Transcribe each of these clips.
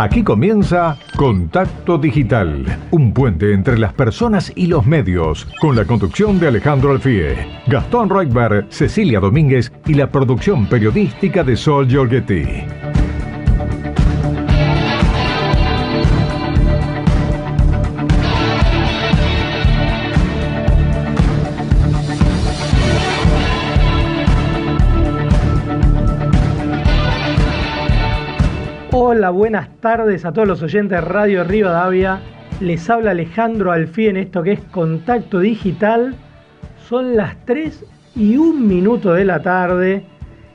Aquí comienza Contacto Digital, un puente entre las personas y los medios, con la conducción de Alejandro Alfie, Gastón Reutberg, Cecilia Domínguez y la producción periodística de Sol Giorgetti. Hola, buenas tardes a todos los oyentes de Radio Rivadavia. Les habla Alejandro Alfí en esto que es Contacto Digital. Son las 3 y un minuto de la tarde.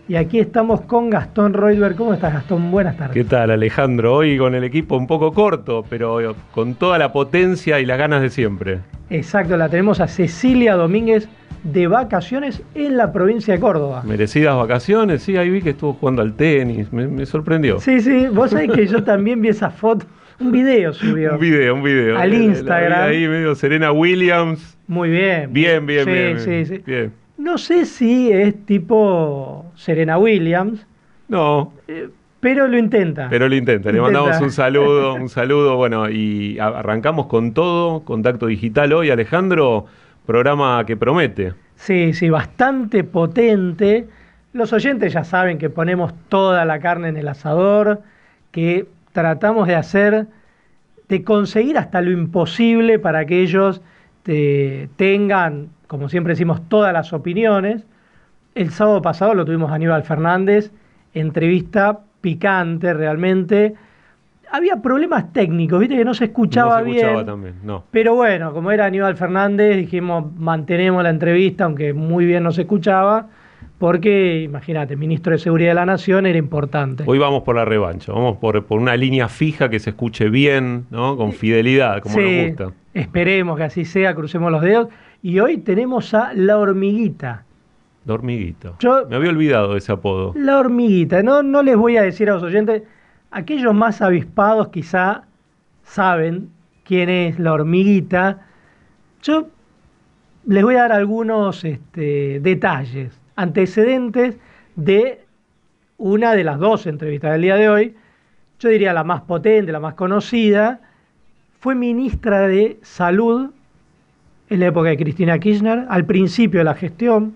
Y aquí estamos con Gastón Reutberg. ¿Cómo estás, Gastón? Buenas tardes. ¿Qué tal, Alejandro? Hoy con el equipo un poco corto, pero con toda la potencia y las ganas de siempre. Exacto, la tenemos a Cecilia Domínguez de vacaciones en la provincia de Córdoba. Merecidas vacaciones, sí, ahí vi que estuvo jugando al tenis, me, sorprendió. Sí, sí, vos sabés que yo también vi esa foto, un video subió. un video, un video. Al Instagram. ahí medio Serena Williams. Muy bien. Bien, bien, bien. Sí, sí, bien. No sé si es tipo Serena Williams. No. Eh, pero lo intenta. Pero lo intenta. Le mandamos un saludo, un saludo. Bueno, y arrancamos con todo, contacto digital hoy, Alejandro programa que promete. Sí, sí, bastante potente. Los oyentes ya saben que ponemos toda la carne en el asador, que tratamos de hacer, de conseguir hasta lo imposible para que ellos tengan, como siempre decimos, todas las opiniones. El sábado pasado lo tuvimos a Aníbal Fernández, entrevista picante realmente, había problemas técnicos, viste que no se escuchaba, no se escuchaba también, no. Pero bueno, como era Aníbal Fernández, dijimos mantenemos la entrevista, aunque muy bien no se escuchaba, porque imagínate, ministro de Seguridad de la Nación era importante. Hoy vamos por la revancha, vamos por, por una línea fija que se escuche bien, ¿no? Con fidelidad, como nos gusta. Esperemos que así sea, crucemos los dedos. Y hoy tenemos a La Hormiguita. La Hormiguita. Yo, Me había olvidado de ese apodo. La Hormiguita. No, no les voy a decir a los oyentes Aquellos más avispados quizá saben quién es la hormiguita. Yo les voy a dar algunos este, detalles, antecedentes de una de las dos entrevistas del día de hoy. Yo diría la más potente, la más conocida. Fue ministra de Salud en la época de Cristina Kirchner, al principio de la gestión,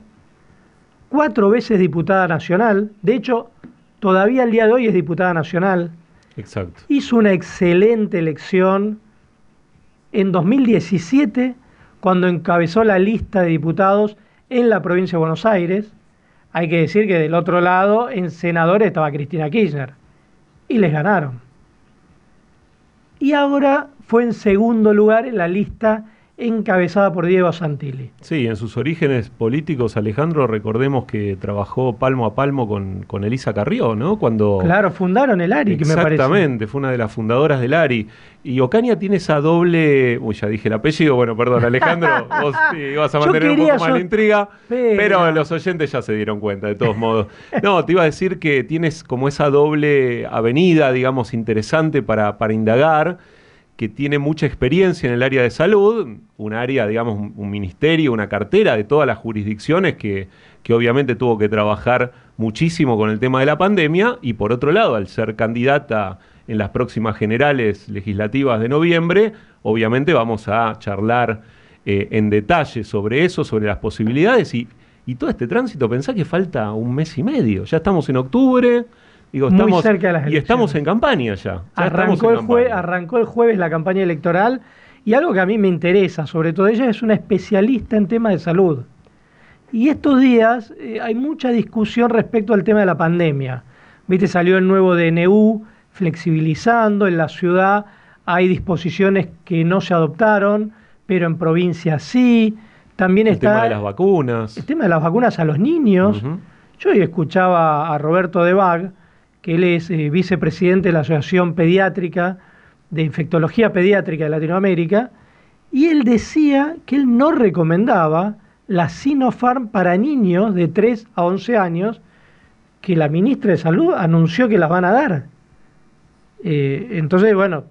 cuatro veces diputada nacional, de hecho todavía el día de hoy es diputada nacional. Exacto. Hizo una excelente elección en 2017 cuando encabezó la lista de diputados en la provincia de Buenos Aires. Hay que decir que del otro lado, en senadores, estaba Cristina Kirchner. Y les ganaron. Y ahora fue en segundo lugar en la lista encabezada por Diego Santilli. Sí, en sus orígenes políticos, Alejandro, recordemos que trabajó palmo a palmo con, con Elisa Carrió, ¿no? Cuando... Claro, fundaron el ARI, que me parece. Exactamente, fue una de las fundadoras del ARI. Y Ocaña tiene esa doble... Uy, ya dije el apellido, bueno, perdón, Alejandro, vos ibas a mantener un poco más la intriga, pero... los oyentes ya se dieron cuenta, de todos modos. No, te iba a decir que tienes como esa doble avenida, digamos, interesante para, para indagar que tiene mucha experiencia en el área de salud, un área, digamos, un, ministerio, una cartera de todas las jurisdicciones que, que, obviamente tuvo que trabajar muchísimo con el tema de la pandemia y por otro lado, al ser candidata en las próximas generales legislativas de noviembre, obviamente vamos a charlar eh, en detalle sobre eso, sobre las posibilidades y, y todo este tránsito, pensá que falta un mes y medio, ya estamos en octubre, Muy cerca de las Y estamos en campaña ya. arrancó, el arrancó el jueves la campaña electoral y algo que a mí me interesa, sobre todo ella es una especialista en temas de salud. Y estos días eh, hay mucha discusión respecto al tema de la pandemia. Viste, salió el nuevo DNU flexibilizando, en la ciudad hay disposiciones que no se adoptaron, pero en provincia sí. También el está tema de las vacunas. El tema de las vacunas a los niños. Yo hoy escuchaba a Roberto de Bag, que él es eh, vicepresidente de la Asociación Pediátrica de Infectología Pediátrica de Latinoamérica, y él decía que él no recomendaba la Sinopharm para niños de 3 a 11 años, que la ministra de Salud anunció que las van a dar. Eh, entonces, bueno,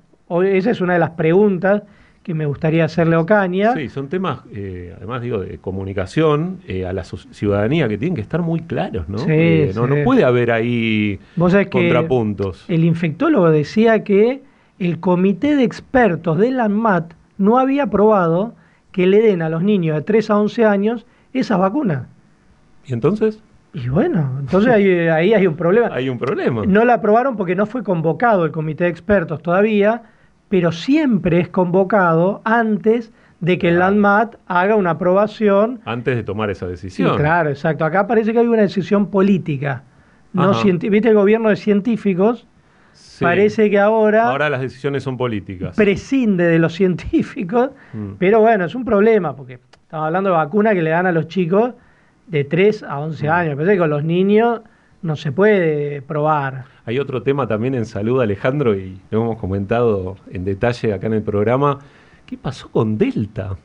esa es una de las preguntas que me gustaría hacerle a Ocaña. Sí, son temas, eh, además digo, de comunicación eh, a la ciudadanía que tienen que estar muy claros, ¿no? Sí, no, no, puede haber ahí contrapuntos. el infectólogo decía que el comité de expertos de la ANMAT no había aprobado que le den a los niños de 3 a 11 años esas vacunas. ¿Y entonces? Y bueno, entonces ahí, ahí hay un problema. Hay un problema. No la aprobaron porque no fue convocado el comité de expertos todavía pero siempre es convocado antes de que el LANDMAT haga una aprobación. Antes de tomar esa decisión. claro, exacto. Acá parece que hay una decisión política. No ¿Viste el gobierno de científicos? Parece que ahora... Ahora las decisiones son políticas. Prescinde de los científicos, mm. pero bueno, es un problema, porque estamos hablando de vacunas que le dan a los chicos de 3 a 11 mm. años. Parece que con los niños no se puede probar. Hay otro tema también en salud, Alejandro, y lo hemos comentado en detalle acá en el programa. ¿Qué pasó con Delta?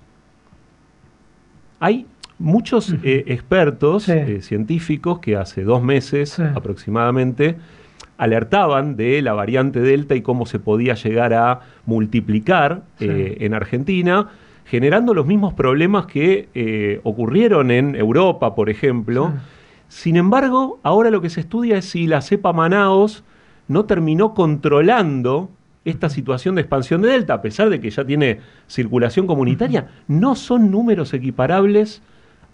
Hay muchos eh, expertos eh, científicos que hace dos meses aproximadamente alertaban de la variante Delta y cómo se podía llegar a multiplicar eh, en Argentina, generando los mismos problemas que ocurrieron en Europa, por ejemplo sin embargo, ahora lo que se estudia es si la cepa Manaos no terminó controlando esta situación de expansión de Delta, a pesar de que ya tiene circulación comunitaria, no son números equiparables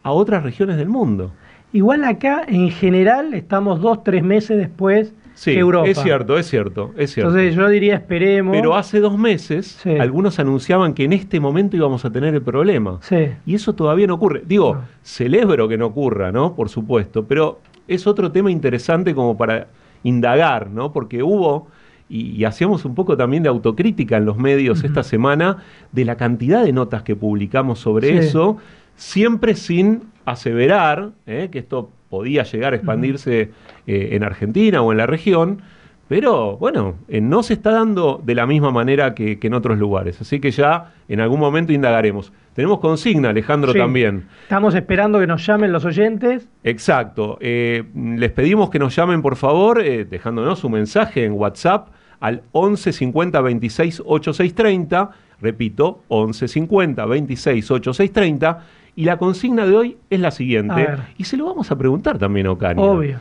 a otras regiones del mundo. Igual acá, en general, estamos dos, tres meses después Sí, Es cierto, es cierto, es cierto. Entonces yo diría esperemos. Pero hace dos meses algunos anunciaban que en este momento íbamos a tener el problema. Y eso todavía no ocurre. Digo, celebro que no ocurra, ¿no? Por supuesto, pero es otro tema interesante como para indagar, ¿no? Porque hubo, y, hacíamos un poco también de autocrítica en los medios esta semana, de la cantidad de notas que publicamos sobre eso, siempre sin aseverar ¿eh? que esto podía llegar a expandirse eh, en Argentina o en la región, pero bueno, eh, no se está dando de la misma manera que, en otros lugares. Así que ya en algún momento indagaremos. Tenemos consigna, Alejandro, también. Estamos esperando que nos llamen los oyentes. Exacto. Eh, les pedimos que nos llamen, por favor, dejándonos un mensaje en WhatsApp al 11 50 26 86 30. Repito, 11 50 26 86 30 y la consigna de hoy es la siguiente, y se lo vamos a preguntar también a Ocaña. Obvio.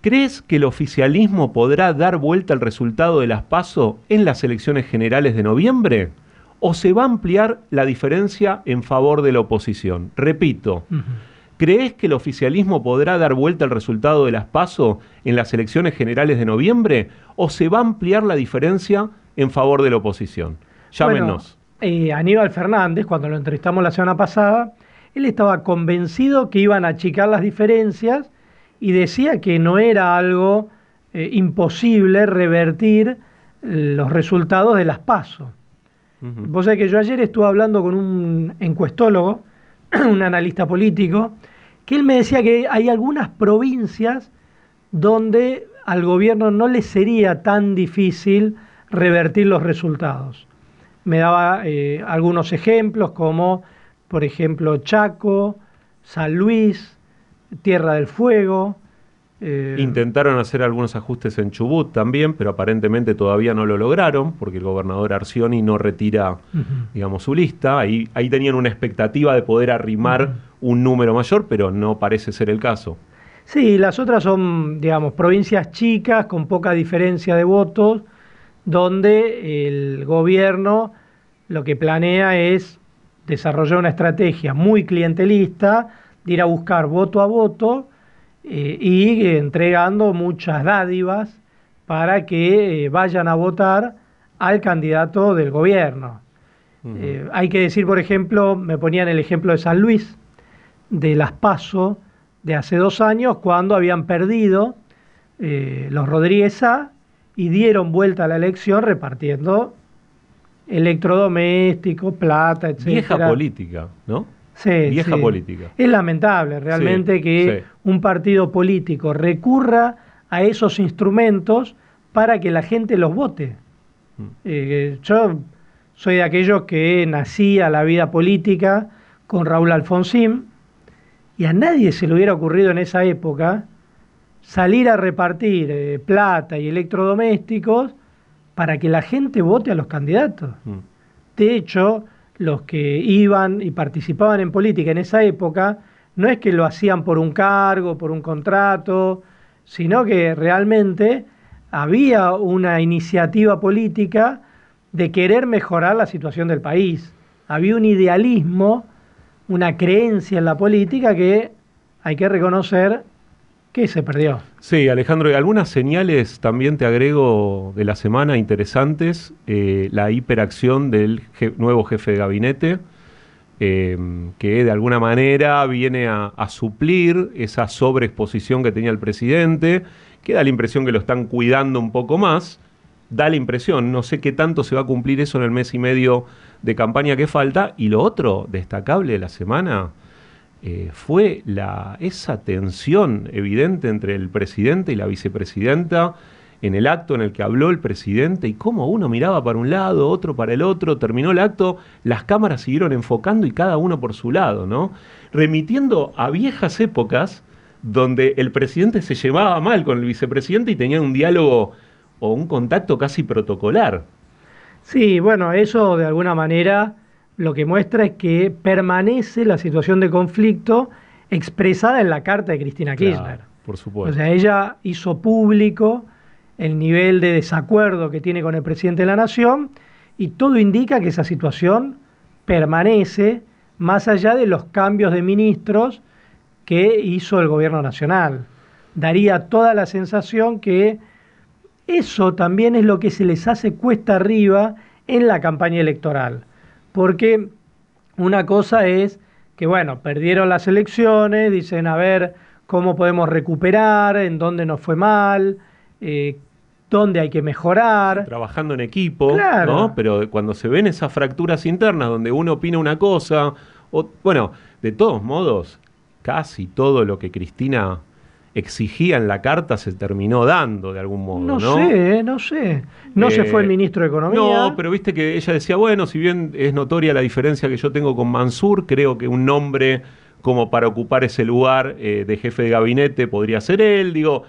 ¿Crees que el oficialismo podrá dar vuelta al resultado de las PASO en las elecciones generales de noviembre? ¿O se va a ampliar la diferencia en favor de la oposición? Repito, ¿crees que el oficialismo podrá dar vuelta al resultado de las PASO en las elecciones generales de noviembre? ¿O se va a ampliar la diferencia en favor de la oposición? Llámenos. Eh, Aníbal Fernández, cuando lo entrevistamos la semana pasada, él estaba convencido que iban a achicar las diferencias y decía que no era algo eh, imposible revertir eh, los resultados de las PASO. Vos sabés que yo ayer estuve hablando con un encuestólogo, un analista político, que él me decía que hay algunas provincias donde al gobierno no le sería tan difícil revertir los resultados. Me daba eh, algunos ejemplos como por ejemplo, Chaco, San Luis, Tierra del Fuego. Eh, Intentaron hacer algunos ajustes en Chubut también, pero aparentemente todavía no lo lograron, porque el gobernador Arcioni no retira, digamos, su lista. Ahí, ahí tenían una expectativa de poder arrimar un número mayor, pero no parece ser el caso. Sí, las otras son, digamos, provincias chicas con poca diferencia de votos, donde el gobierno lo que planea es desarrolló una estrategia muy clientelista de ir a buscar voto a voto eh, y entregando muchas dádivas para que eh, vayan a votar al candidato del gobierno. Eh, hay que decir, por ejemplo, me ponían el ejemplo de San Luis, de las PASO de hace dos años, cuando habían perdido los Rodríguez A y dieron vuelta a la elección repartiendo electrodomésticos, plata, etc. Vieja política, ¿no? Sí, Vieja política. Es lamentable realmente que un partido político recurra a esos instrumentos para que la gente los vote. Mm. Eh, yo soy de aquellos que nací a la vida política con Raúl Alfonsín y a nadie se le hubiera ocurrido en esa época salir a repartir eh, plata y electrodomésticos para que la gente vote a los candidatos. Mm. De hecho, los que iban y participaban en política en esa época, no es que lo hacían por un cargo, por un contrato, sino que realmente había una iniciativa política de querer mejorar la situación del país. Había un idealismo, una creencia en la política que hay que reconocer que se perdió. Sí, Alejandro, y algunas señales también te agrego de la semana interesantes. Eh, la hiperacción del nuevo jefe de gabinete, eh, que de alguna manera viene a, a, suplir esa sobreexposición que tenía el presidente, que da la impresión que lo están cuidando un poco más. Da la impresión, no sé qué tanto se va a cumplir eso en el mes y medio de campaña que falta. Y lo otro destacable de la semana, eh, fue la, esa tensión evidente entre el presidente y la vicepresidenta en el acto en el que habló el presidente y cómo uno miraba para un lado, otro para el otro, terminó el acto, las cámaras siguieron enfocando y cada uno por su lado, ¿no? Remitiendo a viejas épocas donde el presidente se llevaba mal con el vicepresidente y tenía un diálogo o un contacto casi protocolar. Sí, bueno, eso de alguna manera lo que muestra es que permanece la situación de conflicto expresada en la carta de Cristina Kirchner. por supuesto. O sea, ella hizo público el nivel de desacuerdo que tiene con el presidente de la Nación y todo indica que esa situación permanece más allá de los cambios de ministros que hizo el gobierno nacional. Daría toda la sensación que eso también es lo que se les hace cuesta arriba en la campaña electoral porque una cosa es que, bueno, perdieron las elecciones, dicen, a ver cómo podemos recuperar, en dónde nos fue mal, eh, dónde hay que mejorar. Trabajando en equipo, ¿no? Pero cuando se ven esas fracturas internas donde uno opina una cosa, o, bueno, de todos modos, casi todo lo que Cristina exigía en la carta se terminó dando de algún modo. No, sé, no sé. No se fue el eh, ministro de Economía. No, pero viste que ella decía, bueno, si bien es notoria la diferencia que yo tengo con Mansur, creo que un nombre como para ocupar ese lugar eh, de jefe de gabinete podría ser él. Digo,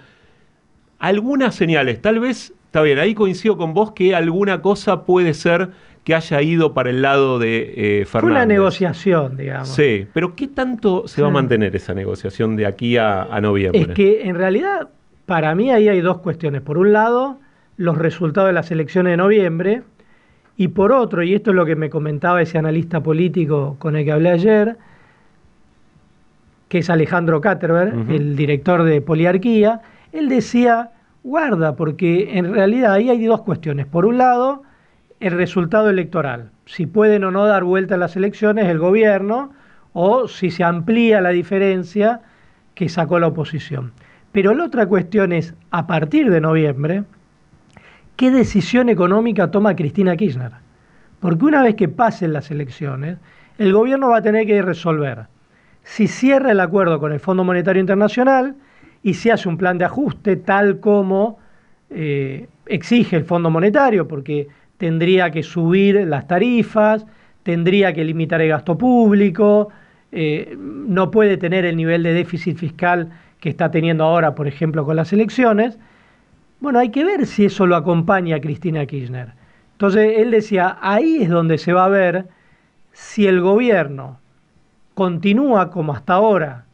algunas señales, tal vez, está bien, ahí coincido con vos que alguna cosa puede ser que haya ido para el lado de eh, Fue una negociación, digamos. Sí, pero ¿qué tanto se va a mantener esa negociación de aquí a, noviembre? Es que en realidad, para mí ahí hay dos cuestiones. Por un lado, los resultados de las elecciones de noviembre, y por otro, y esto es lo que me comentaba ese analista político con el que hablé ayer, que es Alejandro Katterberg, el director de Poliarquía, él decía, guarda, porque en realidad ahí hay dos cuestiones. Por un lado, el resultado electoral, si pueden o no dar vuelta a las elecciones el gobierno o si se amplía la diferencia que sacó la oposición. Pero la otra cuestión es, a partir de noviembre, ¿qué decisión económica toma Cristina Kirchner? Porque una vez que pasen las elecciones, el gobierno va a tener que resolver si cierra el acuerdo con el Fondo Monetario Internacional y si hace un plan de ajuste tal como eh, exige el Fondo Monetario, porque tendría que subir las tarifas, tendría que limitar el gasto público, eh, no puede tener el nivel de déficit fiscal que está teniendo ahora, por ejemplo, con las elecciones. Bueno, hay que ver si eso lo acompaña a Cristina Kirchner. Entonces, él decía, ahí es donde se va a ver si el gobierno continúa como hasta ahora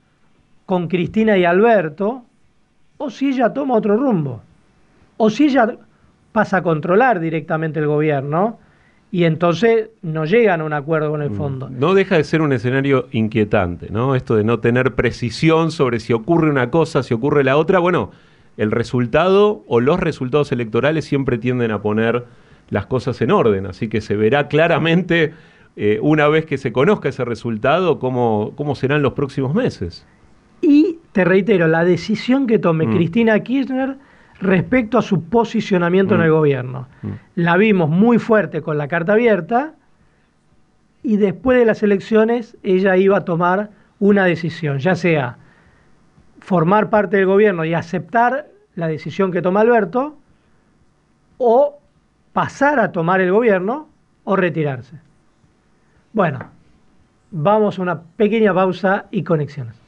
con Cristina y Alberto, o si ella toma otro rumbo, o si ella pasa a controlar directamente el gobierno y entonces no llegan a un acuerdo con el mm. fondo. No deja de ser un escenario inquietante, ¿no? Esto de no tener precisión sobre si ocurre una cosa, si ocurre la otra. Bueno, el resultado o los resultados electorales siempre tienden a poner las cosas en orden, así que se verá claramente eh, una vez que se conozca ese resultado cómo, cómo serán los próximos meses. Y te reitero, la decisión que tome mm. Cristina Kirchner respecto a su posicionamiento en el mm. gobierno. Mm. La vimos muy fuerte con la carta abierta y después de las elecciones ella iba a tomar una decisión, ya sea formar parte del gobierno y aceptar la decisión que toma Alberto o pasar a tomar el gobierno o retirarse. Bueno, vamos a una pequeña pausa y conexiones.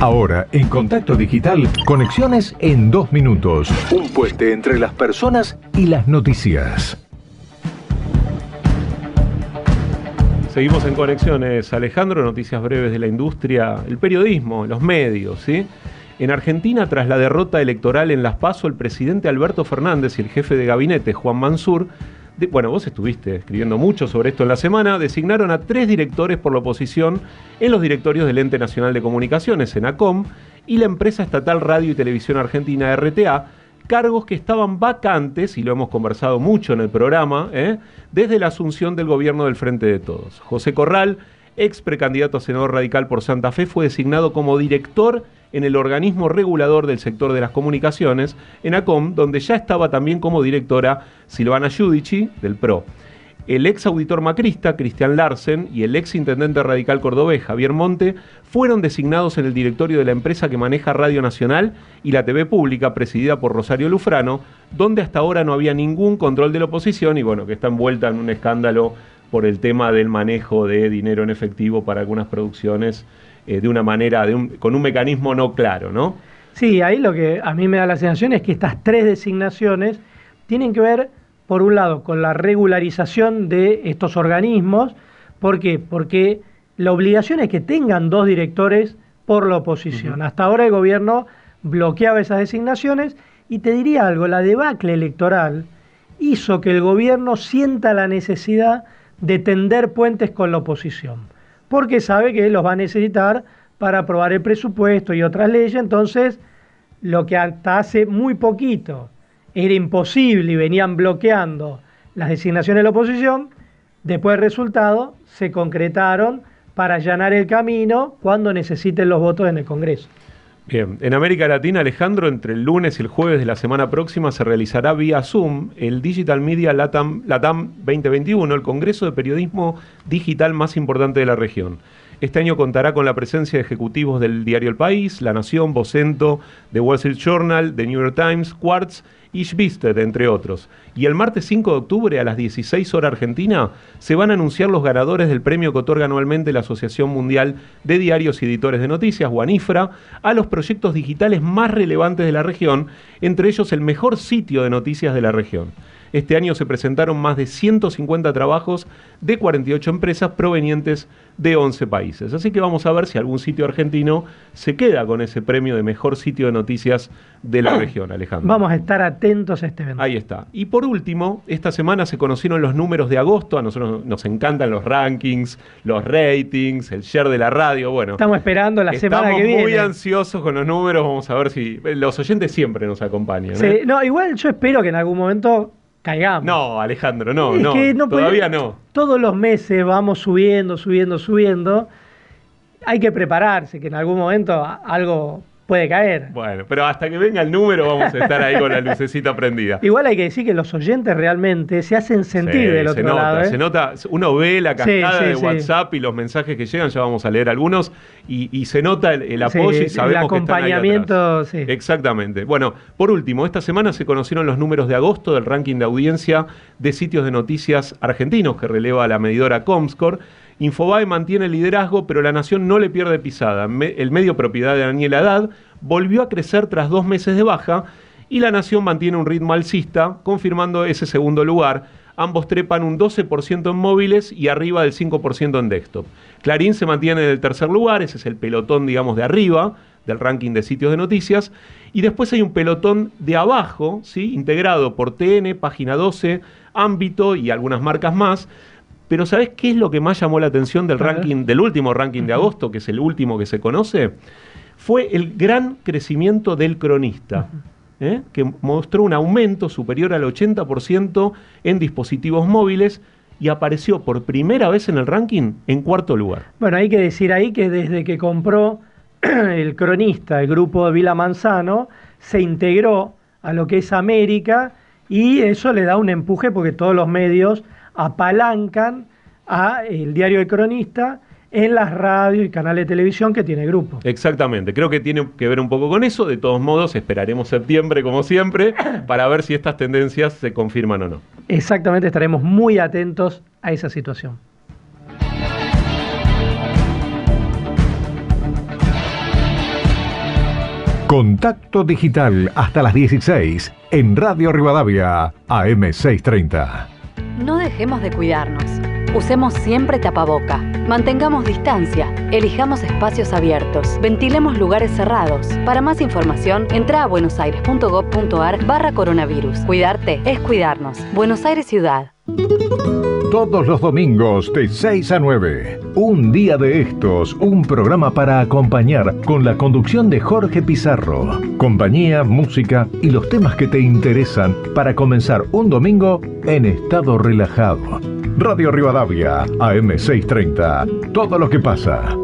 Ahora, en Contacto Digital, conexiones en dos minutos. Un puente entre las personas y las noticias. Seguimos en conexiones, Alejandro, noticias breves de la industria, el periodismo, los medios, ¿sí? En Argentina, tras la derrota electoral en Las Paso, el presidente Alberto Fernández y el jefe de gabinete, Juan Mansur, bueno, vos estuviste escribiendo mucho sobre esto en la semana, designaron a tres directores por la oposición en los directorios del Ente Nacional de Comunicaciones, ENACOM, y la empresa estatal Radio y Televisión Argentina, RTA, cargos que estaban vacantes, y lo hemos conversado mucho en el programa, ¿eh? desde la asunción del gobierno del Frente de Todos. José Corral, ex precandidato a senador radical por Santa Fe, fue designado como director en el organismo regulador del sector de las comunicaciones, en ACOM, donde ya estaba también como directora Silvana Giudici, del PRO. El ex auditor macrista, Cristian Larsen, y el ex intendente radical cordobés, Javier Monte, fueron designados en el directorio de la empresa que maneja Radio Nacional y la TV Pública, presidida por Rosario Lufrano, donde hasta ahora no había ningún control de la oposición y bueno, que está envuelta en un escándalo por el tema del manejo de dinero en efectivo para algunas producciones eh, de una manera, con un mecanismo no claro, ¿no? Sí, ahí lo que a mí me da la sensación es que estas tres designaciones tienen que ver, por un lado, con la regularización de estos organismos. ¿Por qué? Porque la obligación es que tengan dos directores por la oposición. Hasta ahora el gobierno bloqueaba esas designaciones y te diría algo, la debacle electoral hizo que el gobierno sienta la necesidad de tender puentes con la oposición porque sabe que los va a necesitar para aprobar el presupuesto y otras leyes, entonces lo que hasta hace muy poquito era imposible y venían bloqueando las designaciones de la oposición, después del resultado se concretaron para allanar el camino cuando necesiten los votos en el Congreso. Bien, en América Latina, Alejandro, entre el lunes y el jueves de la semana próxima se realizará vía Zoom el Digital Media Latam, Latam 2021, el Congreso de Periodismo Digital más importante de la región. Este año contará con la presencia de ejecutivos del diario El País, La Nación, Vocento, The Wall Street Journal, The New York Times, Quartz y Schvisted, entre otros. Y el martes 5 de octubre a las 16 horas argentina se van a anunciar los ganadores del premio que otorga anualmente la Asociación Mundial de Diarios y Editores de Noticias, Guanifra, a los proyectos digitales más relevantes de la región, entre ellos el mejor sitio de noticias de la región. Este año se presentaron más de 150 trabajos de 48 empresas provenientes de 11 países. Así que vamos a ver si algún sitio argentino se queda con ese premio de mejor sitio de noticias de la región, Alejandro. Vamos a estar atentos a este evento. Ahí está. Y por último, esta semana se conocieron los números de agosto. A nosotros nos encantan los rankings, los ratings, el share de la radio. Bueno, estamos esperando la semana que viene. Estamos muy ansiosos con los números. Vamos a ver si los oyentes siempre nos acompañan. Sí, ¿eh? no, igual yo espero que en algún momento caigamos. No, Alejandro, no, no, todavía no. Todos los meses vamos subiendo, subiendo, subiendo. Hay que prepararse, que en algún momento algo puede caer. Bueno, pero hasta que venga el número vamos a estar ahí con la lucecita prendida. Igual hay que decir que los oyentes realmente se hacen sentir del otro se nota, lado. ¿eh? Se nota, uno ve la cascada de WhatsApp y los mensajes que llegan, ya vamos a leer algunos, y, se nota el, apoyo y sabemos el acompañamiento, que Exactamente. Bueno, por último, esta semana se conocieron los números de agosto del ranking de audiencia de sitios de noticias argentinos que releva la medidora Comscore. Infobae mantiene el liderazgo, pero la Nación no le pierde pisada. el medio propiedad de Daniel Haddad volvió a crecer tras dos meses de baja y la Nación mantiene un ritmo alcista, confirmando ese segundo lugar. Ambos trepan un 12% en móviles y arriba del 5% en desktop. Clarín se mantiene en el tercer lugar, ese es el pelotón, digamos, de arriba del ranking de sitios de noticias. Y después hay un pelotón de abajo, ¿sí? integrado por TN, Página 12, Ámbito y algunas marcas más, pero ¿sabes qué es lo que más llamó la atención del ranking, del último ranking de agosto, que es el último que se conoce? Fue el gran crecimiento del cronista. ¿eh? que mostró un aumento superior al 80% en dispositivos móviles y apareció por primera vez en el ranking en cuarto lugar. Bueno, hay que decir ahí que desde que compró el cronista, el grupo de Vila Manzano, se integró a lo que es América y eso le da un empuje porque todos los medios apalancan a el diario El Cronista en las radios y canales de televisión que tiene grupo. Exactamente, creo que tiene que ver un poco con eso. De todos modos, esperaremos septiembre, como siempre, para ver si estas tendencias se confirman o no. Exactamente, estaremos muy atentos a esa situación. Contacto Digital hasta las 16 en Radio Rivadavia AM630. No dejemos de cuidarnos. Usemos siempre tapaboca. Mantengamos distancia. Elijamos espacios abiertos. Ventilemos lugares cerrados. Para más información, entra a buenosaires.gov.ar barra coronavirus. Cuidarte es cuidarnos. Buenos Aires Ciudad. Todos los domingos de 6 a 9. Un día de estos, un programa para acompañar con la conducción de Jorge Pizarro. Compañía, música y los temas que te interesan para comenzar un domingo en estado relajado. Radio Rivadavia, AM630. Todo lo que pasa.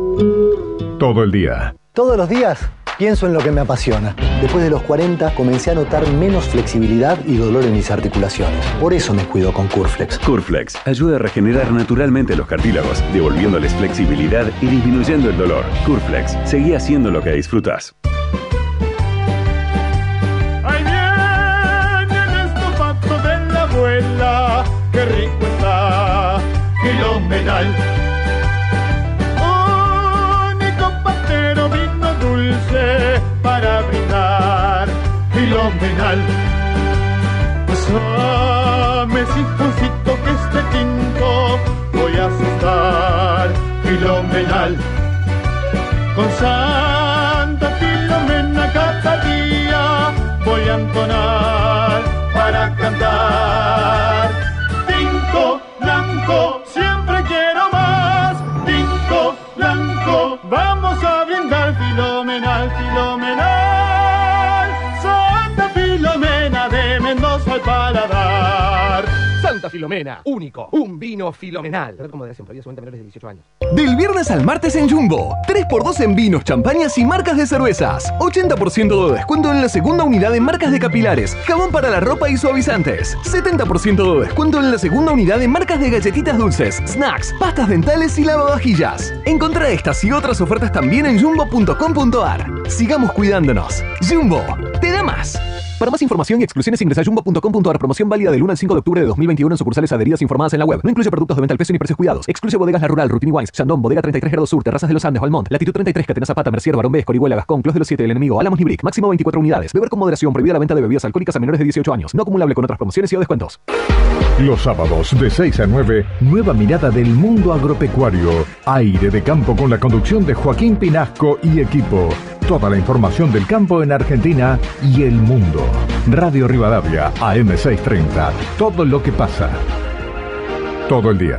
Todo el día. Todos los días Pienso en lo que me apasiona. Después de los 40 comencé a notar menos flexibilidad y dolor en mis articulaciones. Por eso me cuido con Curflex. Curflex ayuda a regenerar naturalmente los cartílagos, devolviéndoles flexibilidad y disminuyendo el dolor. Curflex, seguí haciendo lo que disfrutas. Ahí viene el estopato de la abuela, qué rico está, fenomenal filomenal. Pásame, sinfoncito, que este tinto voy a asustar filomenal. Con Santa Filomena cada día voy a entonar para cantar. Al paladar. Santa Filomena, único, un vino filomenal. Como de menores de 18 años. Del viernes al martes en Jumbo, 3x2 en vinos, champañas y marcas de cervezas. 80% de descuento en la segunda unidad en marcas de capilares, jabón para la ropa y suavizantes. 70% de descuento en la segunda unidad en marcas de galletitas dulces, snacks, pastas dentales y lavavajillas. Encontrá estas y otras ofertas también en jumbo.com.ar. Sigamos cuidándonos. Jumbo, te da más. Para más información y exclusiones ingresa a jumbo.com.ar. Promoción válida del 1 al 5 de octubre de 2021 en sucursales adheridas informadas en la web. No incluye productos de venta al peso ni precios cuidados. Excluye bodegas La Rural, Rutini Wines, Chandon, Bodega 33 Grado Sur, Terrazas de los Andes, Valmont, Latitud 33, Catena Zapata, Mercier, Barón B, Corihuela, Gascón, Clos de los 7, El Enemigo, Álamos y Brick. Máximo 24 unidades. Beber con moderación. Prohibida la venta de bebidas alcohólicas a menores de 18 años. No acumulable con otras promociones y o descuentos. Los sábados de 6 a 9, nueva mirada del mundo agropecuario. Aire de campo con la conducción de Joaquín Pinasco y equipo. Toda la información del campo en Argentina y el mundo. Radio Rivadavia, AM630. Todo lo que pasa. Todo el día.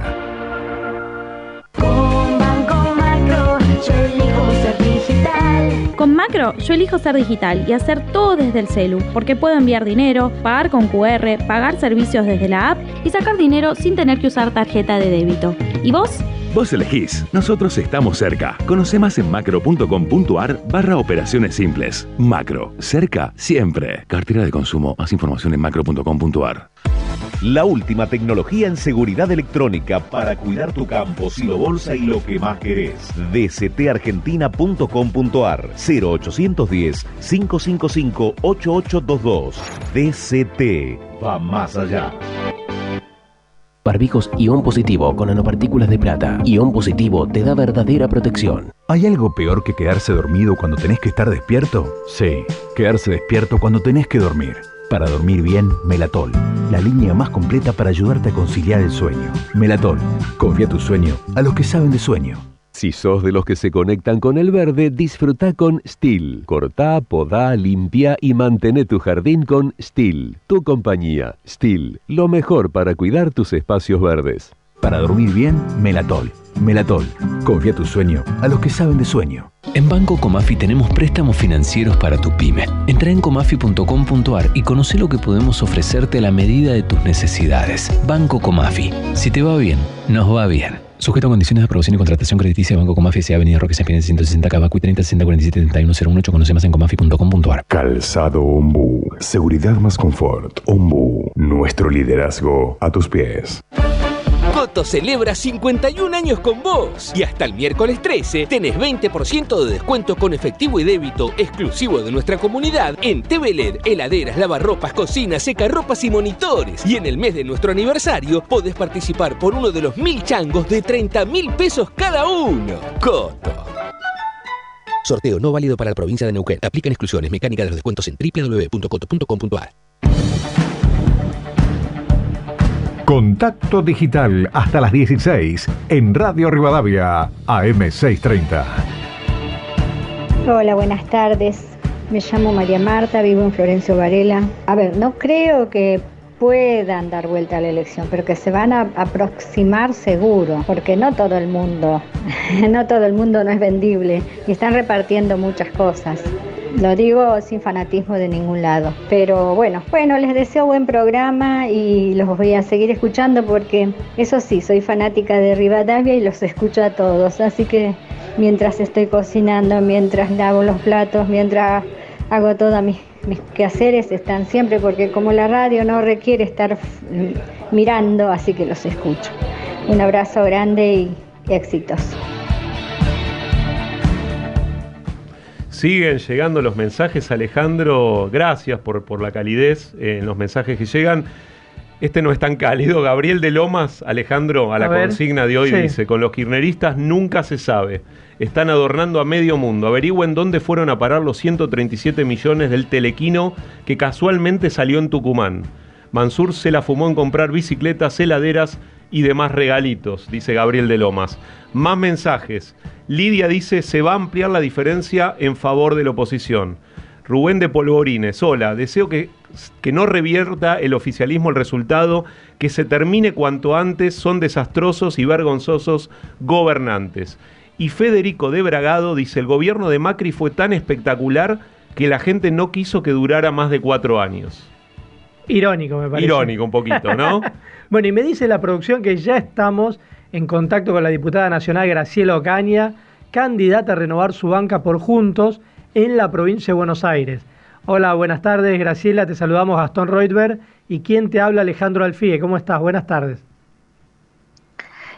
Digital. Con Macro, yo elijo ser digital y hacer todo desde el celu, porque puedo enviar dinero, pagar con QR, pagar servicios desde la app y sacar dinero sin tener que usar tarjeta de débito. ¿Y vos? Vos elegís, nosotros estamos cerca. Conoce más en macro.com.ar barra operaciones simples. Macro, cerca siempre. Cartera de consumo, más información en macro.com.ar. La última tecnología en seguridad electrónica para cuidar tu campo, silo bolsa y lo que más querés. dctargentina.com.ar 0810 555 8822. DCT va más allá. Barbijos ion positivo con nanopartículas de plata. Ion positivo te da verdadera protección. ¿Hay algo peor que quedarse dormido cuando tenés que estar despierto? Sí, quedarse despierto cuando tenés que dormir. Para dormir bien, Melatol, la línea más completa para ayudarte a conciliar el sueño. Melatol, confía tu sueño a los que saben de sueño. Si sos de los que se conectan con el verde, disfruta con Steel. Cortá, podá, limpia y mantén tu jardín con Steel. Tu compañía, Steel. Lo mejor para cuidar tus espacios verdes. Para dormir bien, Melatol. Melatol, confía tu sueño a los que saben de sueño. En Banco Comafi tenemos préstamos financieros para tu pyme. Entra en comafi.com.ar y conoce lo que podemos ofrecerte a la medida de tus necesidades. Banco Comafi. Si te va bien, nos va bien. Sujeto a condiciones de aprobación y contratación crediticia Banco Comafi S.A. Avenida Roque Sáenz 160 Cabacu y 30 60 47 31 018. Conoce más en comafi.com.ar. Calzado Ombu. Seguridad más confort. Ombu. Nuestro liderazgo a tus pies. Coto celebra 51 años con vos y hasta el miércoles 13 tenés 20% de descuento con efectivo y débito exclusivo de nuestra comunidad en TV LED, heladeras, lavarropas, cocinas, secarropas y monitores. Y en el mes de nuestro aniversario podés participar por uno de los mil changos de 30 mil pesos cada uno. Coto. Sorteo no válido para la provincia de Neuquén. Aplican exclusiones. Mecánica de los descuentos en www.coto.com.ar. Contacto digital hasta las 16 en Radio Rivadavia AM630. Hola, buenas tardes. Me llamo María Marta, vivo en Florencio Varela. A ver, no creo que puedan dar vuelta a la elección, pero que se van a aproximar seguro, porque no todo el mundo, no todo el mundo no es vendible y están repartiendo muchas cosas. Lo digo sin fanatismo de ningún lado. Pero bueno, bueno, les deseo buen programa y los voy a seguir escuchando porque eso sí, soy fanática de Rivadavia y los escucho a todos. Así que mientras estoy cocinando, mientras lavo los platos, mientras hago todas mis, quehaceres, están siempre porque como la radio no requiere estar mirando, así que los escucho. Un abrazo grande y, y éxitos. Siguen llegando los mensajes, Alejandro. Gracias por, por la calidez en los mensajes que llegan. Este no es tan cálido. Gabriel de Lomas, Alejandro, a la consigna de hoy dice: Con los kirneristas nunca se sabe. Están adornando a medio mundo. Averigüen dónde fueron a parar los 137 millones del telequino que casualmente salió en Tucumán. Mansur se la fumó en comprar bicicletas, heladeras y demás regalitos, dice Gabriel de Lomas. Más mensajes. Lidia dice, se va a ampliar la diferencia en favor de la oposición. Rubén de Polvorines, hola, deseo que, que no revierta el oficialismo el resultado, que se termine cuanto antes, son desastrosos y vergonzosos gobernantes. Y Federico de Bragado dice, el gobierno de Macri fue tan espectacular que la gente no quiso que durara más de cuatro años. Irónico, me parece. Irónico un poquito, ¿no? bueno, y me dice la producción que ya estamos en contacto con la diputada nacional Graciela Ocaña, candidata a renovar su banca por Juntos en la provincia de Buenos Aires. Hola, buenas tardes Graciela, te saludamos Gastón Reutberg y quien te habla Alejandro Alfie. ¿Cómo estás? Buenas tardes.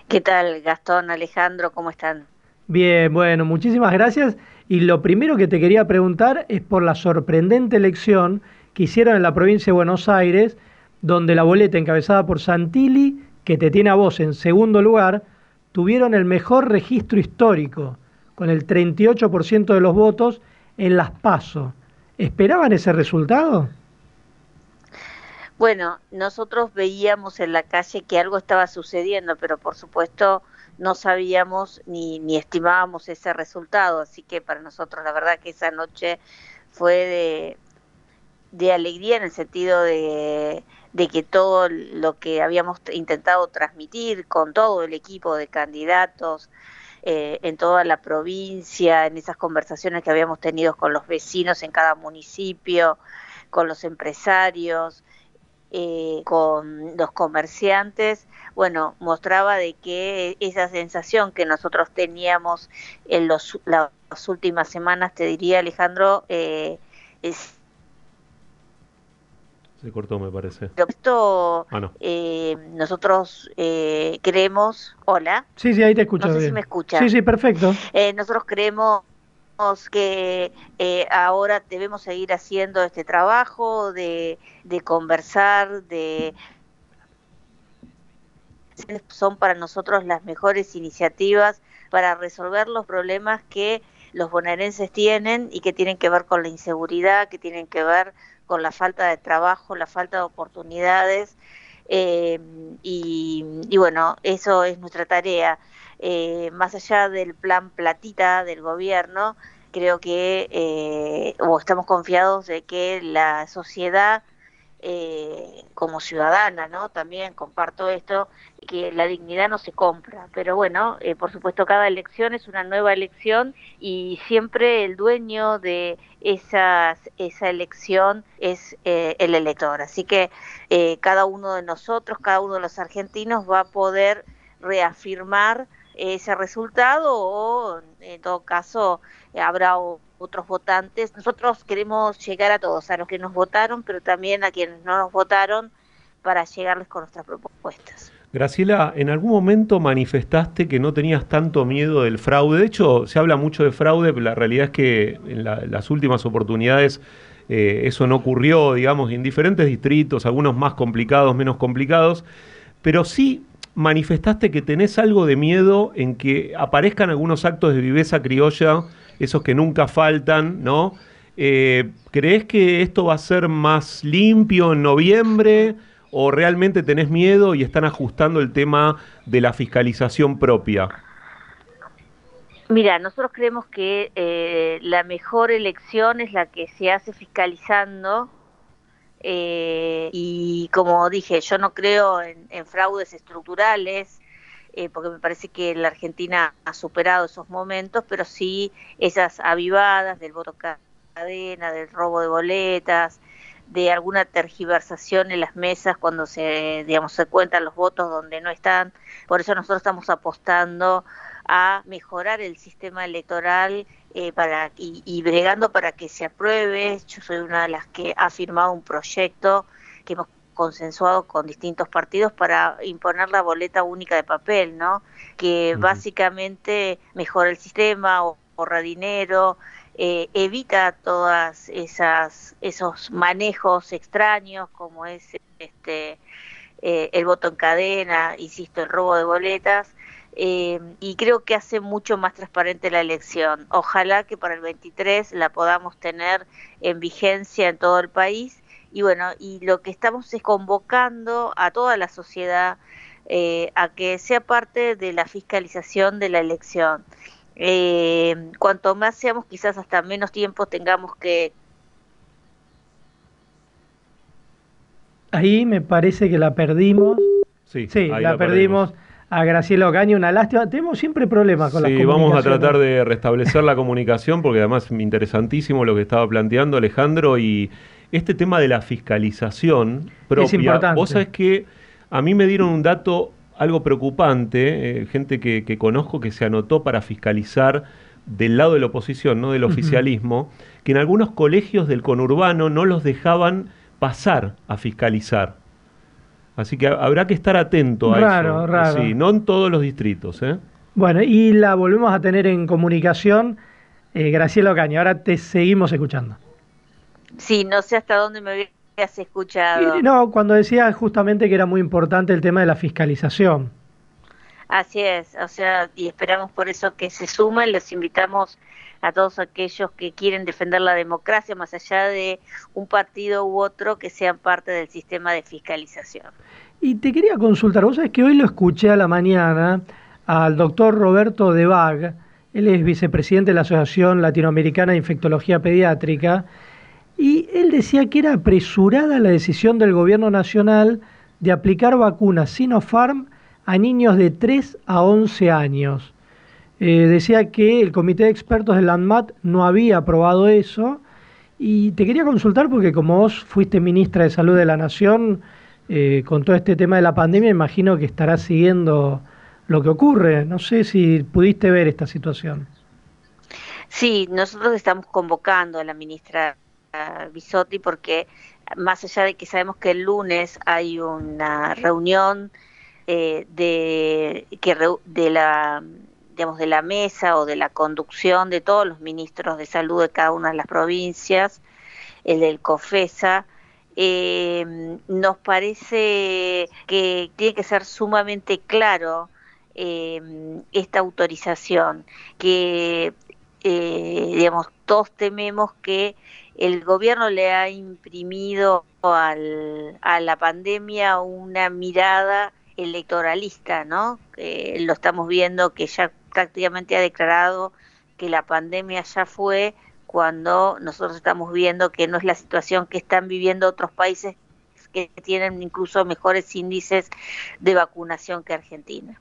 ¿Qué tal Gastón, Alejandro? ¿Cómo están? Bien, bueno, muchísimas gracias. Y lo primero que te quería preguntar es por la sorprendente elección que hicieron en la provincia de Buenos Aires, donde la boleta encabezada por Santilli que te tiene a vos en segundo lugar, tuvieron el mejor registro histórico, con el 38% de los votos en las PASO. ¿Esperaban ese resultado? Bueno, nosotros veíamos en la calle que algo estaba sucediendo, pero por supuesto no sabíamos ni, ni estimábamos ese resultado, así que para nosotros la verdad que esa noche fue de, de alegría en el sentido de, que todo lo que habíamos intentado transmitir con todo el equipo de candidatos eh, en toda la provincia, en esas conversaciones que habíamos tenido con los vecinos en cada municipio, con los empresarios, eh, con los comerciantes, bueno, mostraba de que esa sensación que nosotros teníamos en los, las últimas semanas, te diría Alejandro, eh, se cortó, me parece. Esto, ah, eh, nosotros eh, creemos. Hola. Sí, sí, ahí te escucho. No sé si me escuchan. Sí, sí, perfecto. Eh, nosotros creemos que ahora debemos seguir haciendo este trabajo de, de conversar, de son para nosotros las mejores iniciativas para resolver los problemas que los bonaerenses tienen y que tienen que ver con la inseguridad, que tienen que ver con la falta de trabajo, la falta de oportunidades. Eh, y, bueno, eso es nuestra tarea. Eh, más allá del plan platita del gobierno, creo que eh, o estamos confiados de que la sociedad eh, como ciudadana, ¿no? También comparto esto, que la dignidad no se compra, pero bueno, eh, por supuesto cada elección es una nueva elección y siempre el dueño de esas, esa elección es eh, el elector, así que cada uno de nosotros, cada uno de los argentinos va a poder reafirmar ese resultado o en todo caso habrá otros votantes. Nosotros queremos llegar a todos, a los que nos votaron, pero también a quienes no nos votaron, para llegarles con nuestras propuestas. Graciela, en algún momento manifestaste que no tenías tanto miedo del fraude. De hecho, se habla mucho de fraude, pero la realidad es que en las últimas oportunidades eh, eso no ocurrió, digamos, en diferentes distritos, algunos más complicados, menos complicados, pero sí manifestaste que tenés algo de miedo en que aparezcan algunos actos de viveza criolla esos que nunca faltan, ¿no? Eh, ¿Crees que esto va a ser más limpio en noviembre o realmente tenés miedo y están ajustando el tema de la fiscalización propia? Mira, nosotros creemos que eh, la mejor elección es la que se hace fiscalizando eh, y como dije, yo no creo en, fraudes estructurales eh, porque me parece que la Argentina ha superado esos momentos, pero sí esas avivadas del voto cadena, del robo de boletas, de alguna tergiversación en las mesas cuando se, digamos, se cuentan los votos donde no están. Por eso nosotros estamos apostando a mejorar el sistema electoral eh, para y, bregando para que se apruebe. Yo soy una de las que ha firmado un proyecto que hemos consensuado con distintos partidos para imponer la boleta única de papel, ¿no? Que básicamente mejora el sistema, ahorra dinero, eh, evita todas esas esos manejos extraños como es este eh, el voto en cadena, insisto, el robo de boletas eh, y creo que hace mucho más transparente la elección. Ojalá que para el 23 la podamos tener en vigencia en todo el país y bueno, y lo que estamos es convocando a toda la sociedad eh, a que sea parte de la fiscalización de la elección. Eh, cuanto más seamos, quizás hasta menos tiempo tengamos que... Ahí me parece que la perdimos. Sí, sí la, perdimos a Graciela Ocaña, una lástima. Tenemos siempre problemas con sí, vamos a tratar de restablecer la comunicación porque además es interesantísimo lo que estaba planteando Alejandro y este tema de la fiscalización propia. Es importante. Vos sabés que a mí me dieron un dato algo preocupante, eh, gente que, conozco que se anotó para fiscalizar del lado de la oposición, no del oficialismo, que en algunos colegios del conurbano no los dejaban pasar a fiscalizar. Así que habrá que estar atento a raro, eso. Raro. Sí, no en todos los distritos. ¿eh? Bueno, y la volvemos a tener en comunicación. Eh, Graciela Ocaña, ahora te seguimos escuchando. Sí, no sé hasta dónde me habías escuchado. no, cuando decía justamente que era muy importante el tema de la fiscalización. Así es, o sea, y esperamos por eso que se sumen, los invitamos a todos aquellos que quieren defender la democracia más allá de un partido u otro que sean parte del sistema de fiscalización. Y te quería consultar, vos sabés que hoy lo escuché a la mañana al doctor Roberto Debag, él es vicepresidente de la Asociación Latinoamericana de Infectología Pediátrica, y él decía que era apresurada la decisión del gobierno nacional de aplicar vacunas Sinopharm a niños de 3 a 11 años. Eh, decía que el comité de expertos del ANMAT no había aprobado eso y te quería consultar porque como vos fuiste ministra de Salud de la Nación, eh, con todo este tema de la pandemia, imagino que estarás siguiendo lo que ocurre. No sé si pudiste ver esta situación. Sí, nosotros estamos convocando a la ministra Bisotti porque más allá de que sabemos que el lunes hay una reunión eh, de, que, de la de la mesa o de la conducción de todos los ministros de salud de cada una de las provincias, el del COFESA, eh, nos parece que tiene que ser sumamente claro eh, esta autorización, que eh, digamos, todos tememos que el gobierno le ha imprimido al, a la pandemia una mirada electoralista, ¿no? lo estamos viendo que ya prácticamente ha declarado que la pandemia ya fue cuando nosotros estamos viendo que no es la situación que están viviendo otros países que tienen incluso mejores índices de vacunación que Argentina.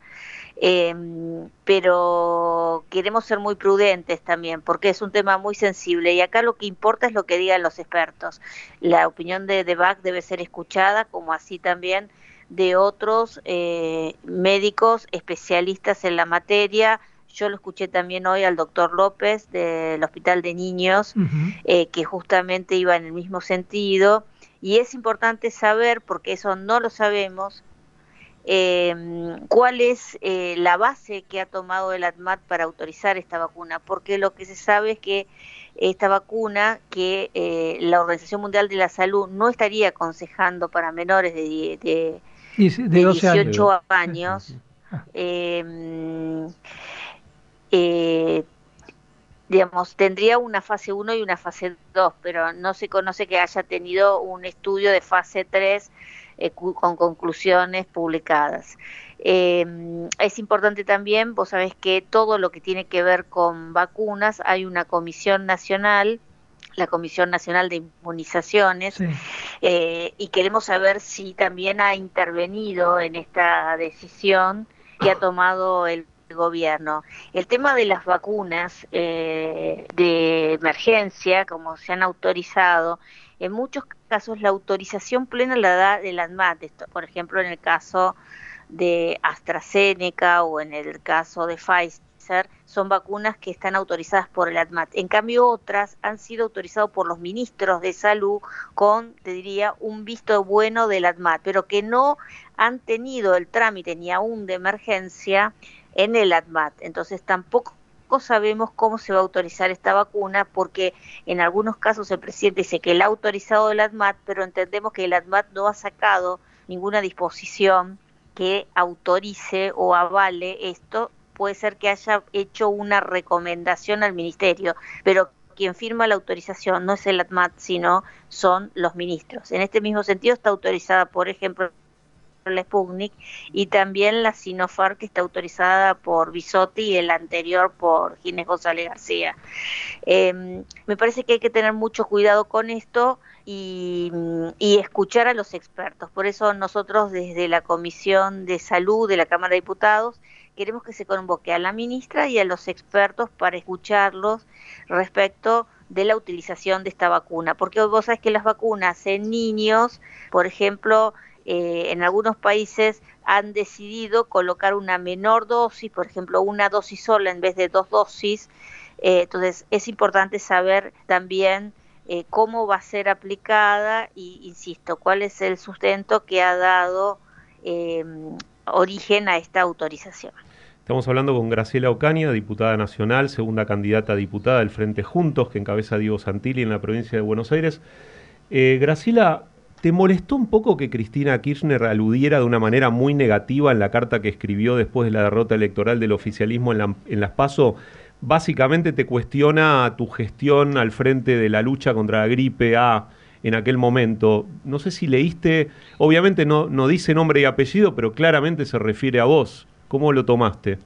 Em, pero queremos ser muy prudentes también porque es un tema muy sensible y acá lo que importa es lo que digan los expertos. La opinión de DEVAC debe ser escuchada como así también de otros eh, médicos especialistas en la materia. Yo lo escuché también hoy al doctor López del Hospital de Niños, eh, que justamente iba en el mismo sentido. Y es importante saber, porque eso no lo sabemos, eh, cuál es eh, la base que ha tomado el ADMAT para autorizar esta vacuna, porque lo que se sabe es que esta vacuna que la Organización Mundial de la Salud no estaría aconsejando para menores de, de de, 18 años, em, eh, digamos, tendría una fase 1 y una fase 2, pero no se conoce que haya tenido un estudio de fase 3 eh, con conclusiones publicadas. Em, es importante también, vos sabés que todo lo que tiene que ver con vacunas, hay una comisión nacional la Comisión Nacional de Inmunizaciones eh, y queremos saber si también ha intervenido en esta decisión que ha tomado el gobierno. El tema de las vacunas eh, de emergencia, como se han autorizado, en muchos casos la autorización plena la da el ANMAT, por ejemplo en el caso de AstraZeneca o en el caso de Pfizer, son vacunas que están autorizadas por el ANMAT. En cambio, otras han sido autorizadas por los ministros de salud con, te diría, un visto bueno del ANMAT, pero que no han tenido el trámite ni aún de emergencia en el ANMAT. Entonces, tampoco sabemos cómo se va a autorizar esta vacuna porque en algunos casos el presidente dice que él ha autorizado el ADMAT, pero entendemos que el ADMAT no ha sacado ninguna disposición que autorice o avale esto. Puede ser que haya hecho una recomendación al ministerio, pero quien firma la autorización no es el ADMAT, sino son los ministros. En este mismo sentido está autorizada, por ejemplo, la Sputnik y también la Sinopharm que está autorizada por Bisotti y el anterior por Ginés González García. Em, me parece que hay que tener mucho cuidado con esto y, escuchar a los expertos. Por eso nosotros desde la Comisión de Salud de la Cámara de Diputados queremos que se convoque a la ministra y a los expertos para escucharlos respecto de la utilización de esta vacuna, porque vos sabés que las vacunas en niños, por ejemplo, eh, en algunos países han decidido colocar una menor dosis, por ejemplo, una dosis sola en vez de dos dosis. Eh, entonces, es importante saber también eh, cómo va a ser aplicada y, insisto, cuál es el sustento que ha dado origen a esta autorización. Estamos hablando con Graciela Ocaña, diputada nacional, segunda candidata a diputada del Frente Juntos, que encabeza Diego Santilli en la provincia de Buenos Aires. Graciela, ¿Te molestó un poco que Cristina Kirchner aludiera de una manera muy negativa en la carta que escribió después de la derrota electoral del oficialismo en, las PASO? Básicamente te cuestiona tu gestión al frente de la lucha contra la gripe A en aquel momento. No sé si leíste, obviamente no, no dice nombre y apellido, pero claramente se refiere a vos. ¿Cómo lo tomaste?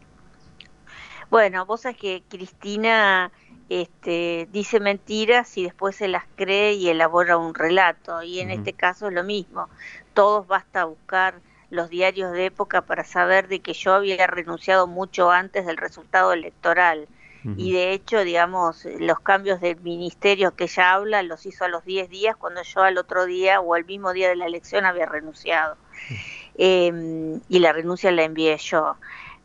Bueno, vos sabés que Cristina este, dice mentiras y después se las cree y elabora un relato. Y en este caso es lo mismo. Todos basta buscar los diarios de época para saber de que yo había renunciado mucho antes del resultado electoral. Y de hecho, digamos, los cambios del ministerio que ella habla los hizo a los 10 días cuando yo al otro día o al mismo día de la elección había renunciado. Em, y la renuncia la envié yo.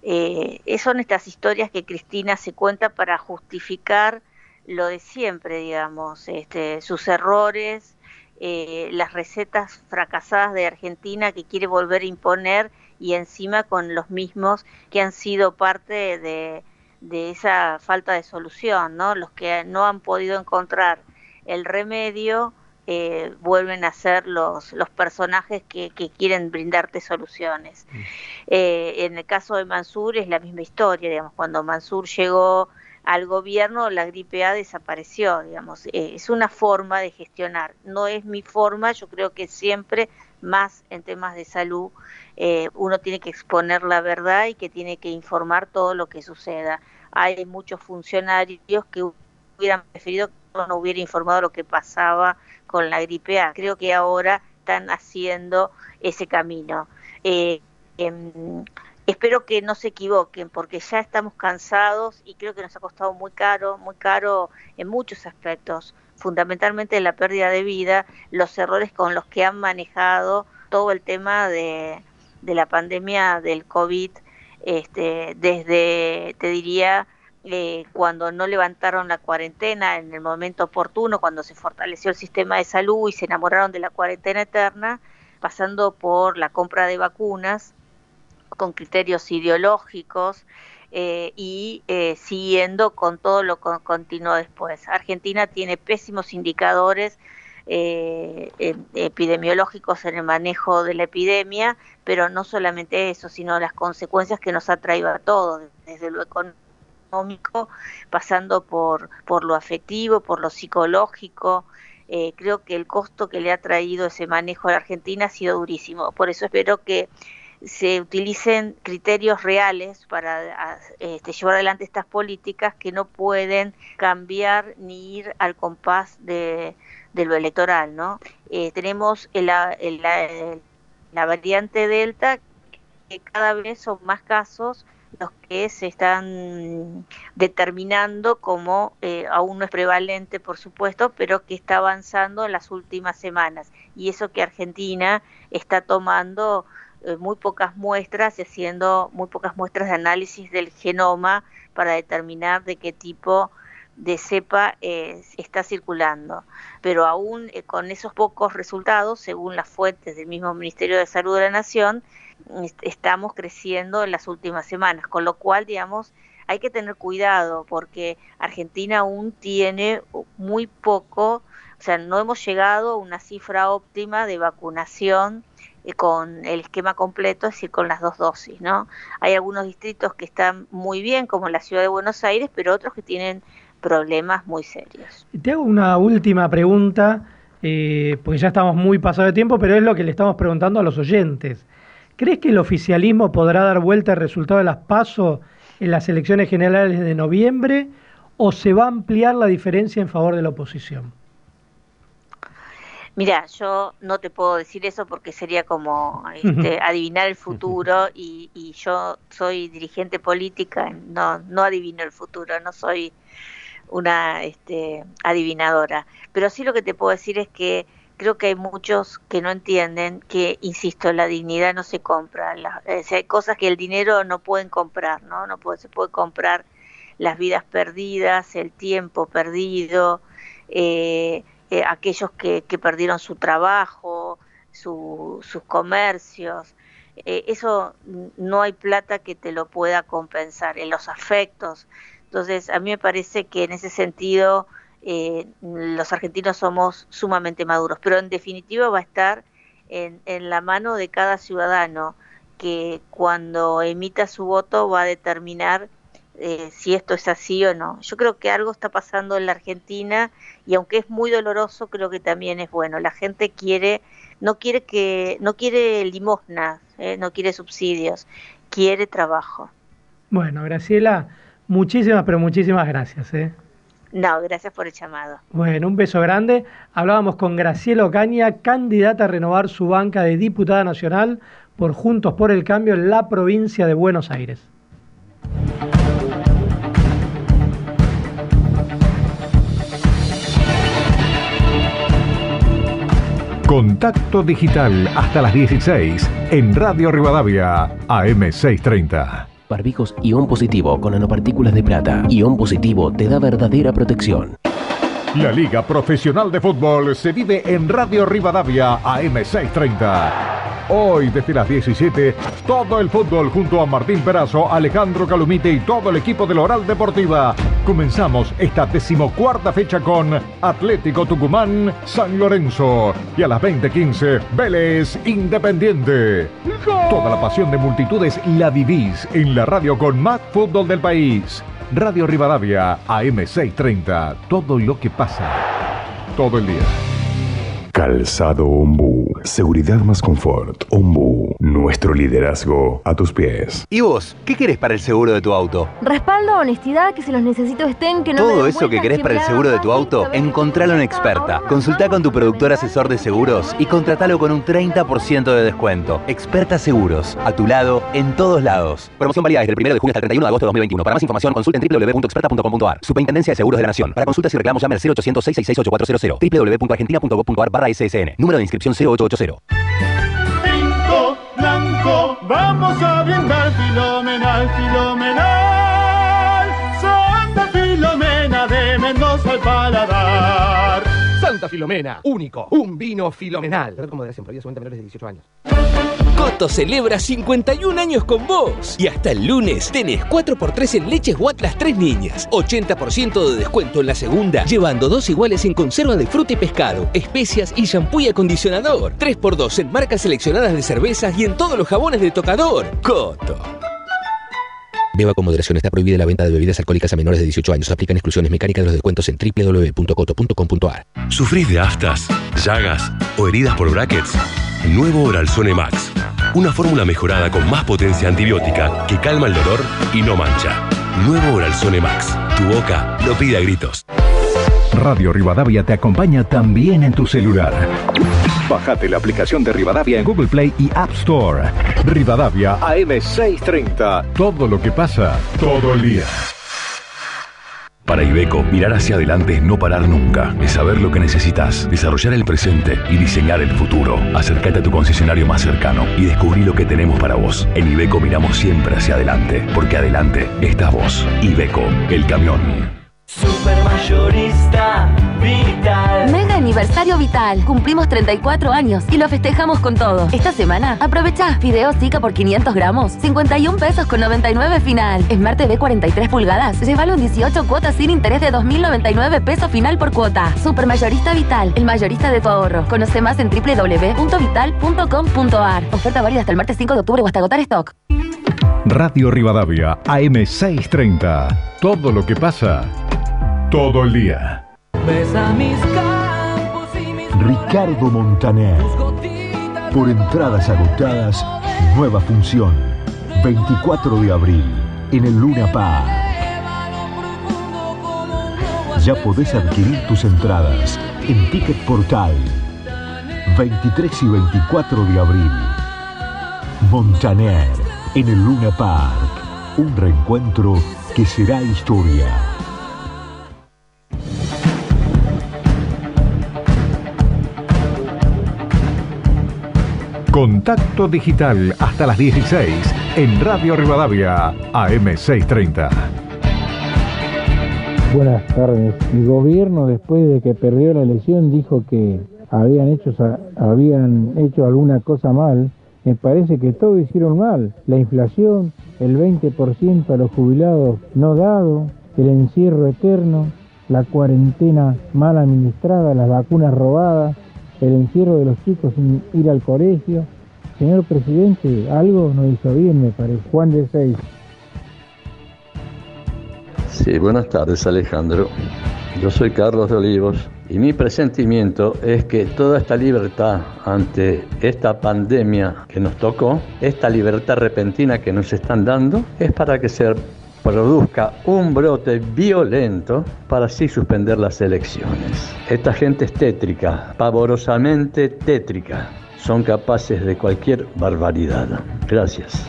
Eh, son estas historias que Cristina se cuenta para justificar lo de siempre, digamos, este, sus errores, eh, las recetas fracasadas de Argentina que quiere volver a imponer y encima con los mismos que han sido parte de, de esa falta de solución, ¿no? Los que no han podido encontrar el remedio eh, vuelven a ser los, los personajes que, que quieren brindarte soluciones. Mm. Eh, en el caso de Mansur es la misma historia, digamos, cuando Mansur llegó al gobierno la gripe A desapareció, digamos, eh, es una forma de gestionar, no es mi forma, yo creo que siempre más en temas de salud uno tiene que exponer la verdad y que tiene que informar todo lo que suceda. Hay muchos funcionarios que hubieran preferido que no hubiera informado lo que pasaba con la gripe A. Creo que ahora están haciendo ese camino. Eh, em, espero que no se equivoquen porque ya estamos cansados y creo que nos ha costado muy caro, muy caro en muchos aspectos, fundamentalmente la pérdida de vida, los errores con los que han manejado todo el tema de, de la pandemia del COVID, este, desde, te diría, eh, cuando no levantaron la cuarentena en el momento oportuno, cuando se fortaleció el sistema de salud y se enamoraron de la cuarentena eterna, pasando por la compra de vacunas con criterios ideológicos eh, y eh, siguiendo con todo lo que continuó después. Argentina tiene pésimos indicadores epidemiológicos en el manejo de la epidemia, pero no solamente eso, sino las consecuencias que nos ha traído a todos, desde lo económico económico, pasando por, por lo afectivo, por lo psicológico. Eh, creo que el costo que le ha traído ese manejo a la Argentina ha sido durísimo. Por eso espero que se utilicen criterios reales para este, llevar adelante estas políticas que no pueden cambiar ni ir al compás de, lo electoral. ¿no? Eh, tenemos la variante Delta que cada vez son más casos los que se están determinando como eh, aún no es prevalente, por supuesto, pero que está avanzando en las últimas semanas. Y eso que Argentina está tomando eh, muy pocas muestras y haciendo muy pocas muestras de análisis del genoma para determinar de qué tipo de cepa eh, está circulando. Pero aún con esos pocos resultados, según las fuentes del mismo Ministerio de Salud de la Nación, estamos creciendo en las últimas semanas, con lo cual, digamos, hay que tener cuidado porque Argentina aún tiene muy poco, o sea, no hemos llegado a una cifra óptima de vacunación eh, con el esquema completo, es decir, con las dos dosis, ¿no? Hay algunos distritos que están muy bien, como la ciudad de Buenos Aires, pero otros que tienen problemas muy serios. Te hago una última pregunta, eh, porque ya estamos muy pasados de tiempo, pero es lo que le estamos preguntando a los oyentes. ¿Crees que el oficialismo podrá dar vuelta al resultado de las PASO en las elecciones generales de noviembre o se va a ampliar la diferencia en favor de la oposición? Mira, yo no te puedo decir eso porque sería como este, adivinar el futuro y, y, yo soy dirigente política, no, no adivino el futuro, no soy una este, adivinadora. Pero sí lo que te puedo decir es que creo que hay muchos que no entienden que, insisto, la dignidad no se compra. hay cosas que el dinero no pueden comprar, ¿no? No puede, se puede comprar las vidas perdidas, el tiempo perdido, eh, eh, aquellos que, que, perdieron su trabajo, sus comercios. Eh, eso no hay plata que te lo pueda compensar, en los afectos. Entonces, a mí me parece que en ese sentido eh, los argentinos somos sumamente maduros, pero en definitiva va a estar en, la mano de cada ciudadano que cuando emita su voto va a determinar eh, si esto es así o no. Yo creo que algo está pasando en la Argentina y aunque es muy doloroso, creo que también es bueno. La gente quiere, no quiere que, no quiere limosnas, eh, no quiere subsidios, quiere trabajo. Bueno, Graciela, muchísimas, pero muchísimas gracias. ¿eh? No, gracias por el llamado. Bueno, un beso grande. Hablábamos con Graciela Ocaña, candidata a renovar su banca de diputada nacional por Juntos por el Cambio en la provincia de Buenos Aires. Contacto digital hasta las 16 en Radio Rivadavia, AM630. Barbijos ion positivo con nanopartículas de plata. Ion positivo te da verdadera protección. La Liga Profesional de Fútbol se vive en Radio Rivadavia AM630. Hoy desde las 17, todo el fútbol junto a Martín Perazo, Alejandro Calumite y todo el equipo de la Oral Deportiva. Comenzamos esta decimocuarta fecha con Atlético Tucumán, San Lorenzo y a las 20:15 Vélez Independiente. Toda la pasión de multitudes la vivís en la radio con más fútbol del país. Radio Rivadavia AM630. Todo lo que pasa. Todo el día. Calzado Ombu. Seguridad más confort. Ombu. Nuestro liderazgo a tus pies. ¿Y vos? ¿Qué querés para el seguro de tu auto? Respaldo, honestidad, que si los necesito estén, que no Todo eso que querés para el seguro de tu auto, encontralo en Experta. Consulta con tu productor asesor de seguros y contratalo con un 30% de descuento. Experta Seguros. A tu lado, en todos lados. Promoción válida desde el 1 de junio hasta el 31 de agosto de 2021. Para más información, consulta en www.experta.com.ar. Superintendencia de Seguros de la Nación. Para consultas y reclamos llame al 0800 666 8400 www.argentina.gov.ar SSN. Número de inscripción 0880. Tinto blanco, vamos a brindar filomenal, filomenal. Santa Filomena de Mendoza al paladar. Santa Filomena, único, un vino filomenal. Como de siempre, menores de 18 años. Coto celebra 51 años con vos. Y hasta el lunes tenés 4x3 en leches Watt las tres niñas. 80% de descuento en la segunda, llevando dos iguales en conserva de fruta y pescado, especias y shampoo y acondicionador. 3x2 en marcas seleccionadas de cervezas y en todos los jabones de tocador. Coto. Beba con moderación. Está prohibida la venta de bebidas alcohólicas a menores de 18 años. Aplican exclusiones mecánicas de los descuentos en www.coto.com.ar. ¿Sufrís de aftas, llagas o heridas por brackets? Nuevo Oralzone Max. Una fórmula mejorada con más potencia antibiótica que calma el dolor y no mancha. Nuevo Oralzone Max. Tu boca lo pide a gritos. Radio Rivadavia te acompaña también en tu celular. Bájate la aplicación de Rivadavia en Google Play y App Store. Rivadavia AM630. Todo lo que pasa, todo el día. Para Ibeco, mirar hacia adelante es no parar nunca, es saber lo que necesitas, desarrollar el presente y diseñar el futuro. Acércate a tu concesionario más cercano y descubrí lo que tenemos para vos. En Ibeco miramos siempre hacia adelante, porque adelante estás vos. Ibeco, el camión. Supermayorista Vital. Mega aniversario Vital. Cumplimos 34 años y lo festejamos con todo. Esta semana, aprovecha. Video Zika por 500 gramos. 51 pesos con 99 final. Smart TV 43 pulgadas. Llévalo en 18 cuotas sin interés de 2.099 pesos final por cuota. Supermayorista Vital. El mayorista de tu ahorro. Conoce más en www.vital.com.ar. Oferta válida hasta el martes 5 de octubre o hasta agotar stock. Radio Rivadavia AM630. Todo lo que pasa, todo el día. Ricardo Montaner. Por entradas agotadas, nueva función. 24 de abril, en el Luna Park. Ya podés adquirir tus entradas en Ticket Portal. 23 y 24 de abril. Montaner, en el Luna Park. Un reencuentro que será historia. Contacto digital hasta las 16 en Radio Rivadavia AM630. Buenas tardes. El gobierno después de que perdió la elección dijo que habían hecho, habían hecho alguna cosa mal. Me parece que todo hicieron mal. La inflación, el 20% a los jubilados no dado, el encierro eterno, la cuarentena mal administrada, las vacunas robadas, el encierro de los chicos sin ir al colegio. Señor presidente, algo no hizo bien, me parece. Juan de Seis. Sí, buenas tardes Alejandro. Yo soy Carlos de Olivos y mi presentimiento es que toda esta libertad ante esta pandemia que nos tocó, esta libertad repentina que nos están dando, es para que se produzca un brote violento para así suspender las elecciones. Esta gente es tétrica, pavorosamente tétrica. Son capaces de cualquier barbaridad. Gracias.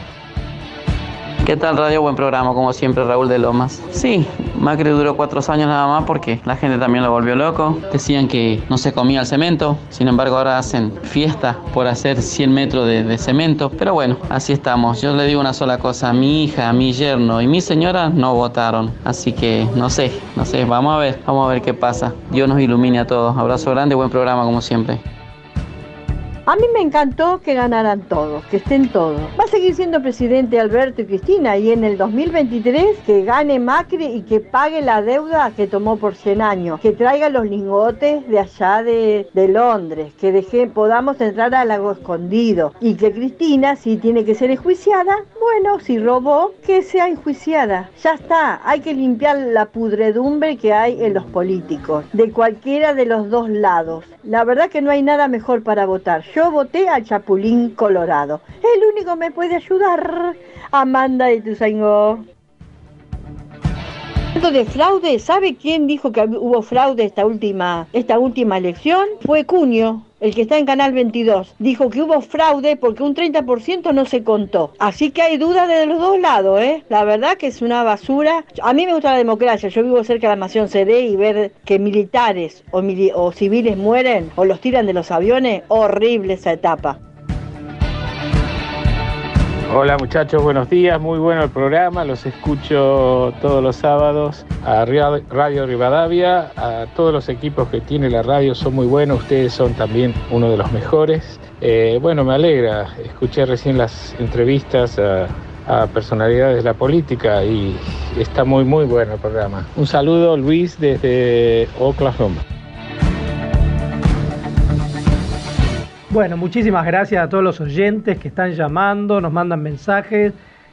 ¿Qué tal Radio? Buen programa, como siempre, Raúl de Lomas. Sí, Macri duró cuatro años nada más porque la gente también lo volvió loco. Decían que no se comía el cemento, sin embargo ahora hacen fiesta por hacer 100 metros de, de cemento. Pero bueno, así estamos. Yo le digo una sola cosa, mi hija, mi yerno y mi señora no votaron. Así que no sé, no sé, vamos a ver, vamos a ver qué pasa. Dios nos ilumine a todos. Abrazo grande, buen programa como siempre. A mí me encantó que ganaran todos, que estén todos. Va a seguir siendo presidente Alberto y Cristina y en el 2023 que gane Macri y que pague la deuda que tomó por 100 años, que traiga los lingotes de allá de, de Londres, que deje, podamos entrar al lago escondido y que Cristina, si tiene que ser enjuiciada, bueno, si robó, que sea enjuiciada. Ya está, hay que limpiar la pudredumbre que hay en los políticos, de cualquiera de los dos lados. La verdad que no hay nada mejor para votar. Yo voté al Chapulín Colorado. El único que me puede ayudar. Amanda de Tuzaingó. De fraude, ¿sabe quién dijo que hubo fraude esta última, esta última elección? Fue Cuño, el que está en Canal 22. Dijo que hubo fraude porque un 30% no se contó. Así que hay dudas de los dos lados, ¿eh? La verdad que es una basura. A mí me gusta la democracia. Yo vivo cerca de la Nación CD y ver que militares o, o civiles mueren o los tiran de los aviones, horrible esa etapa. Hola muchachos, buenos días, muy bueno el programa, los escucho todos los sábados a Radio Rivadavia, a todos los equipos que tiene la radio son muy buenos, ustedes son también uno de los mejores. Eh, bueno, me alegra, escuché recién las entrevistas a, a personalidades de la política y está muy muy bueno el programa. Un saludo Luis desde Oklahoma. Bueno, muchísimas gracias a todos los oyentes que están llamando, nos mandan mensajes.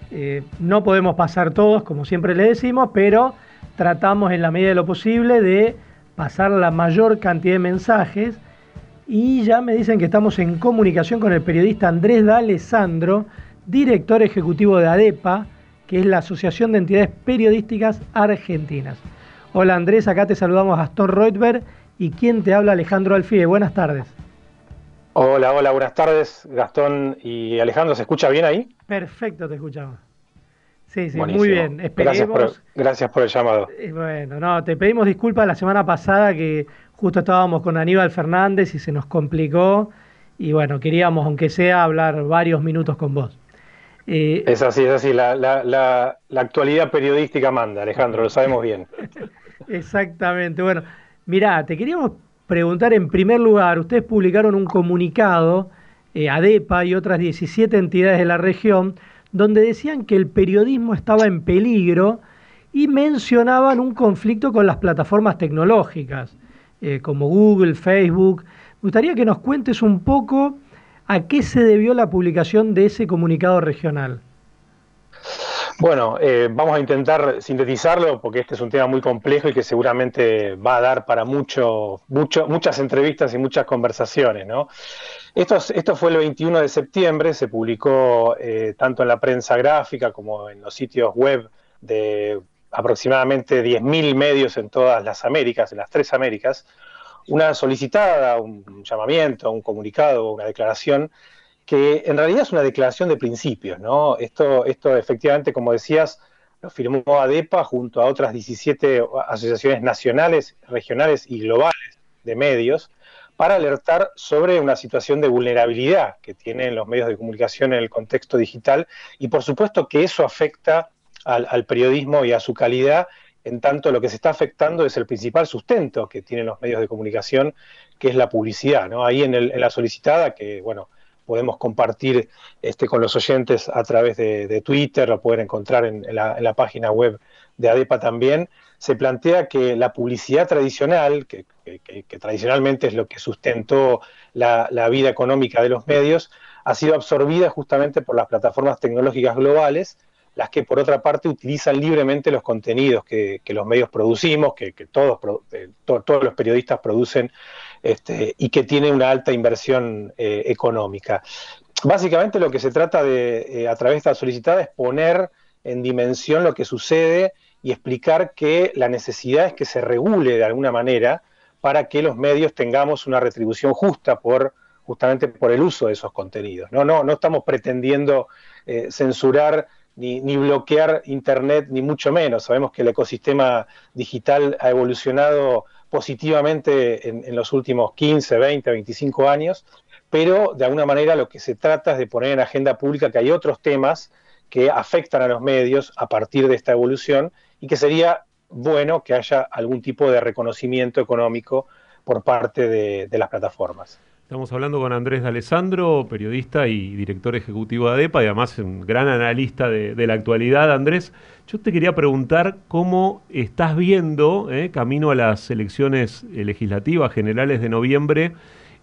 Eh, no podemos pasar todos, como siempre le decimos, pero tratamos en la medida de lo posible de pasar la mayor cantidad de mensajes. Y ya me dicen que estamos en comunicación con el periodista Andrés D'Alessandro, director ejecutivo de ADEPA, que es la Asociación de Entidades Periodísticas Argentinas. Hola Andrés, acá te saludamos Gastón Reutberg y quien te habla Alejandro Alfie. Buenas tardes. Hola, hola, buenas tardes Gastón y Alejandro, ¿se escucha bien ahí? Perfecto, te escuchamos. Sí, sí, muy bien. Esperemos. Gracias por, el llamado. Eh, bueno, no, te pedimos disculpas la semana pasada que justo estábamos con Aníbal Fernández y se nos complicó. Y bueno, queríamos, aunque sea, hablar varios minutos con vos. Eh, es así, es así. La, la, la, la, actualidad periodística manda, Alejandro, lo sabemos bien. Exactamente. Bueno, mirá, te queríamos preguntar en primer lugar, ustedes publicaron un comunicado, eh, ADEPA y otras 17 entidades de la región, donde decían que el periodismo estaba en peligro y mencionaban un conflicto con las plataformas tecnológicas, eh, como Google, Facebook. Me gustaría que nos cuentes un poco a qué se debió la publicación de ese comunicado regional. Bueno, eh, vamos a intentar sintetizarlo porque este es un tema muy complejo y que seguramente va a dar para mucho, mucho, muchas entrevistas y muchas conversaciones. ¿no? Esto, fue el 21 de septiembre, se publicó eh, tanto en la prensa gráfica como en los sitios web de aproximadamente 10.000 medios en todas las Américas, en las tres Américas, una solicitada, un llamamiento, un comunicado, una declaración que en realidad es una declaración de principios, ¿no? Esto, esto efectivamente, como decías, lo firmó ADEPA junto a otras 17 asociaciones nacionales, regionales y globales de medios para alertar sobre una situación de vulnerabilidad que tienen los medios de comunicación en el contexto digital y por supuesto que eso afecta al, periodismo y a su calidad, en tanto lo que se está afectando es el principal sustento que tienen los medios de comunicación, que es la publicidad. ¿no? Ahí en, en la solicitada, que bueno, podemos compartir este, con los oyentes a través de, Twitter, lo pueden encontrar en, la, página web de ADEPA también, se plantea que la publicidad tradicional, que, tradicionalmente es lo que sustentó la, vida económica de los medios, ha sido absorbida justamente por las plataformas tecnológicas globales, las que por otra parte utilizan libremente los contenidos que, los medios producimos, que, eh, todos los periodistas producen este, y que tiene una alta inversión eh, económica. Básicamente lo que se trata de, eh, a través de esta solicitada, es poner en dimensión lo que sucede y explicar que la necesidad es que se regule de alguna manera para que los medios tengamos una retribución justa por justamente por el uso de esos contenidos. No, no, no estamos pretendiendo eh, censurar ni, ni, bloquear Internet, ni mucho menos. Sabemos que el ecosistema digital ha evolucionado positivamente en, los últimos 15, 20, 25 años, pero de alguna manera lo que se trata es de poner en agenda pública que hay otros temas que afectan a los medios a partir de esta evolución y que sería bueno que haya algún tipo de reconocimiento económico por parte de las plataformas. Estamos hablando con Andrés de Alessandro, periodista y director ejecutivo de ADEPA y además un gran analista de, la actualidad. Andrés, yo te quería preguntar cómo estás viendo, eh, camino a las elecciones legislativas generales de noviembre,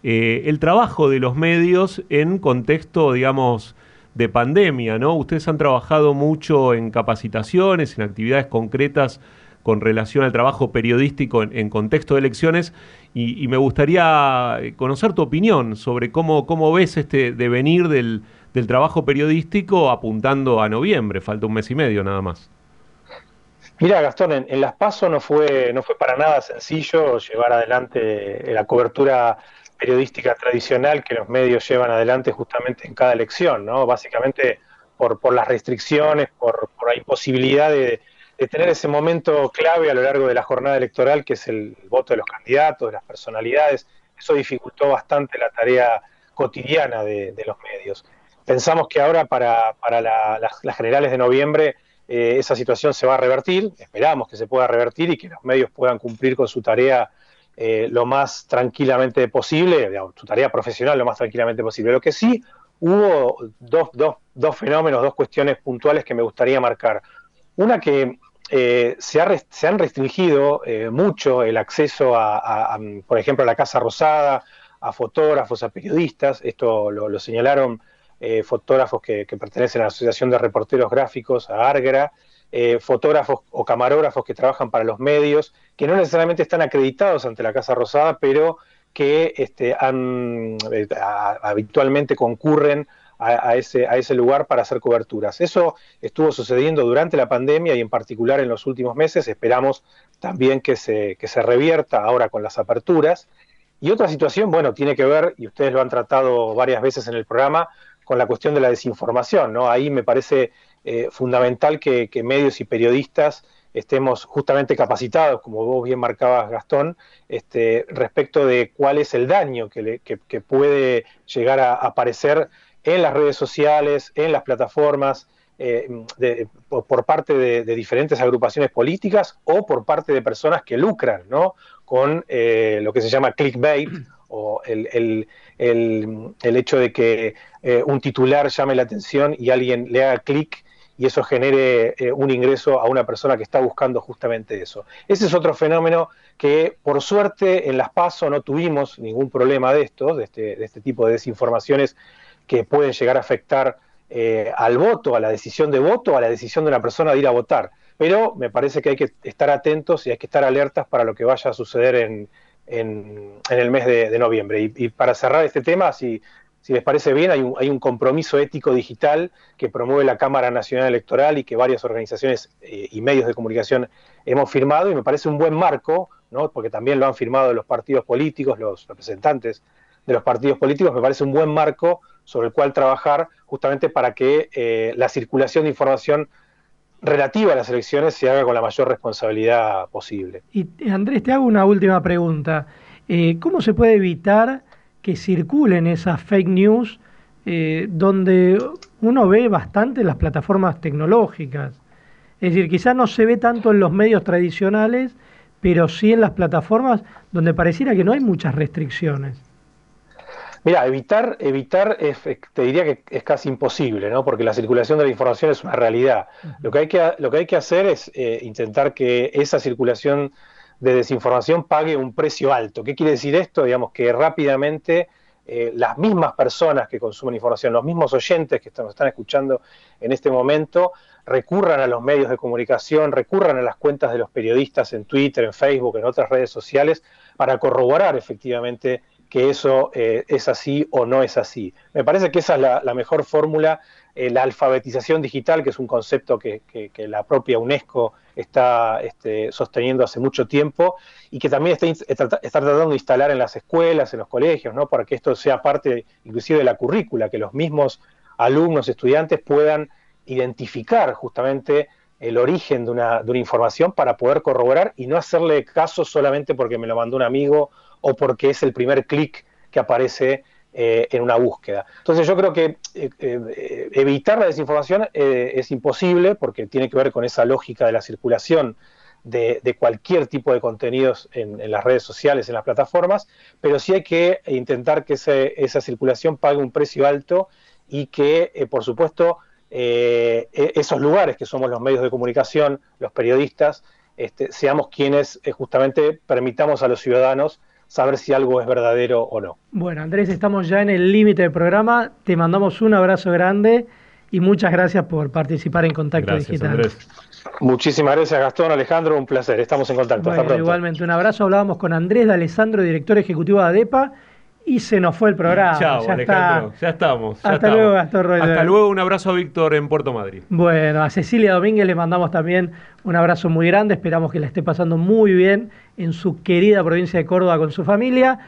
eh, el trabajo de los medios en contexto, digamos, de pandemia, ¿no? Ustedes han trabajado mucho en capacitaciones, en actividades concretas con relación al trabajo periodístico en, contexto de elecciones y, me gustaría conocer tu opinión sobre cómo, cómo ves este devenir del, del trabajo periodístico apuntando a noviembre, falta un mes y medio nada más. Mira, Gastón, en, Las Paso no fue, no fue para nada sencillo llevar adelante la cobertura periodística tradicional que los medios llevan adelante justamente en cada elección, ¿no? Básicamente por, por las restricciones, por, por la imposibilidad de, tener ese momento clave a lo largo de la jornada electoral, que es el voto de los candidatos, de las personalidades. Eso dificultó bastante la tarea cotidiana de, los medios. Pensamos que ahora para, las, generales de noviembre eh, esa situación se va a revertir, esperamos que se pueda revertir y que los medios puedan cumplir con su tarea eh, lo más tranquilamente posible, su tarea profesional lo más tranquilamente posible. Lo que sí hubo dos, dos, dos fenómenos, dos cuestiones puntuales que me gustaría marcar. Una que eh, se, han restringido eh, mucho el acceso a, por ejemplo, a la Casa Rosada, a fotógrafos, a periodistas. Esto lo, señalaron eh, fotógrafos que, pertenecen a la Asociación de Reporteros Gráficos, a ARGRA, eh, fotógrafos o camarógrafos que trabajan para los medios, que no necesariamente están acreditados ante la Casa Rosada, pero que este, han, habitualmente concurren a, ese, a ese lugar para hacer coberturas. Eso estuvo sucediendo durante la pandemia y en particular en los últimos meses. Esperamos también que se, revierta ahora con las aperturas. Y otra situación, bueno, tiene que ver, y ustedes lo han tratado varias veces en el programa, con la cuestión de la desinformación. Ahí me parece eh, fundamental que, medios y periodistas estemos justamente capacitados, como vos bien marcabas, Gastón, este, respecto de cuál es el daño que, que puede llegar a aparecer en las redes sociales, en las plataformas, eh, por, parte de, diferentes agrupaciones políticas o por parte de personas que lucran ¿no? con eh, lo que se llama clickbait o el, hecho de que eh, un titular llame la atención y alguien le haga clic y eso genere un ingreso a una persona que está buscando justamente eso. Ese es otro fenómeno que por suerte en las PASO no tuvimos ningún problema de estos, de este, de este tipo de desinformaciones que pueden llegar a afectar eh, al voto, a la decisión de voto, a la decisión de una persona de ir a votar. Pero me parece que hay que estar atentos y hay que estar alertas para lo que vaya a suceder en, el mes de, noviembre. Y, para cerrar este tema, si, si les parece bien, hay un, hay un, compromiso ético digital que promueve la Cámara Nacional Electoral y que varias organizaciones eh, y medios de comunicación hemos firmado y me parece un buen marco, ¿no? porque también lo han firmado los partidos políticos, los representantes de los partidos políticos, me parece un buen marco sobre el cual trabajar justamente para que eh, la circulación de información relativa a las elecciones se haga con la mayor responsabilidad posible. Y Andrés, te hago una última pregunta. Eh, ¿Cómo se puede evitar que circulen esas fake news eh, donde uno ve bastante las plataformas tecnológicas? Es decir, quizás no se ve tanto en los medios tradicionales, pero sí en las plataformas donde pareciera que no hay muchas restricciones. Mira, evitar, evitar te diría que es casi imposible, ¿no? Porque la circulación de la información es una realidad. Lo que hay que, lo que, hay que hacer es eh, intentar que esa circulación de desinformación pague un precio alto. ¿Qué quiere decir esto? Digamos que rápidamente eh, las mismas personas que consumen información, los mismos oyentes que nos están escuchando en este momento, recurran a los medios de comunicación, recurran a las cuentas de los periodistas en Twitter, en Facebook, en otras redes sociales, para corroborar efectivamente que eso eh, es así o no es así. Me parece que esa es la, mejor fórmula, eh, la alfabetización digital, que es un concepto que, la propia UNESCO está este, sosteniendo hace mucho tiempo y que también está, tratando de instalar en las escuelas, en los colegios, ¿no? para que esto sea parte inclusive de la currícula, que los mismos alumnos, estudiantes puedan identificar justamente el origen de una, de una información para poder corroborar y no hacerle caso solamente porque me lo mandó un amigo o porque es el primer clic que aparece eh, en una búsqueda. Entonces yo creo que eh, eh, evitar la desinformación es imposible porque tiene que ver con esa lógica de la circulación de, cualquier tipo de contenidos en, las redes sociales, en las plataformas, pero sí hay que intentar que esa circulación pague un precio alto y que, por supuesto, e, esos lugares que somos los medios de comunicación, los periodistas, este, seamos quienes justamente permitamos a los ciudadanos saber si algo es verdadero o no. Bueno, Andrés, estamos ya en el límite del programa. Te mandamos un abrazo grande y muchas gracias por participar en Contacto Digital. Andrés. Muchísimas gracias, Gastón, Alejandro, un placer. Estamos en contacto. Hasta pronto. Igualmente, un abrazo. Hablábamos con Andrés de Alessandro, director ejecutivo de ADEPA. Y se nos fue el programa. Chao, ya Alejandro. Ya estamos. Hasta luego, Gastón Hasta luego, un abrazo a Víctor en Puerto Madrid. Bueno, a Cecilia Domínguez le mandamos también un abrazo muy grande. Esperamos que la esté pasando muy bien en su querida provincia de Córdoba con su familia.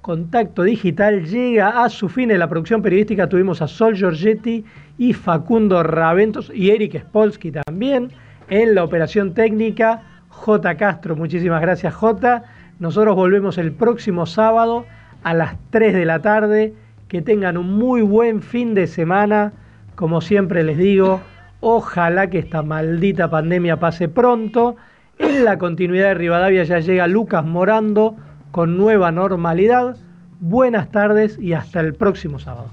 Contacto Digital llega a su fin en la producción periodística. Tuvimos a Sol Giorgetti y Facundo Raventos y Eric Spolsky también. En la operación técnica, J. Castro. Muchísimas gracias, J. Nosotros volvemos el próximo sábado a las 3 de la tarde. Que tengan un muy buen fin de semana. Como siempre les digo, ojalá que esta maldita pandemia pase pronto. En la continuidad de Rivadavia ya llega Lucas Morando con nueva normalidad. Buenas tardes y hasta el próximo sábado.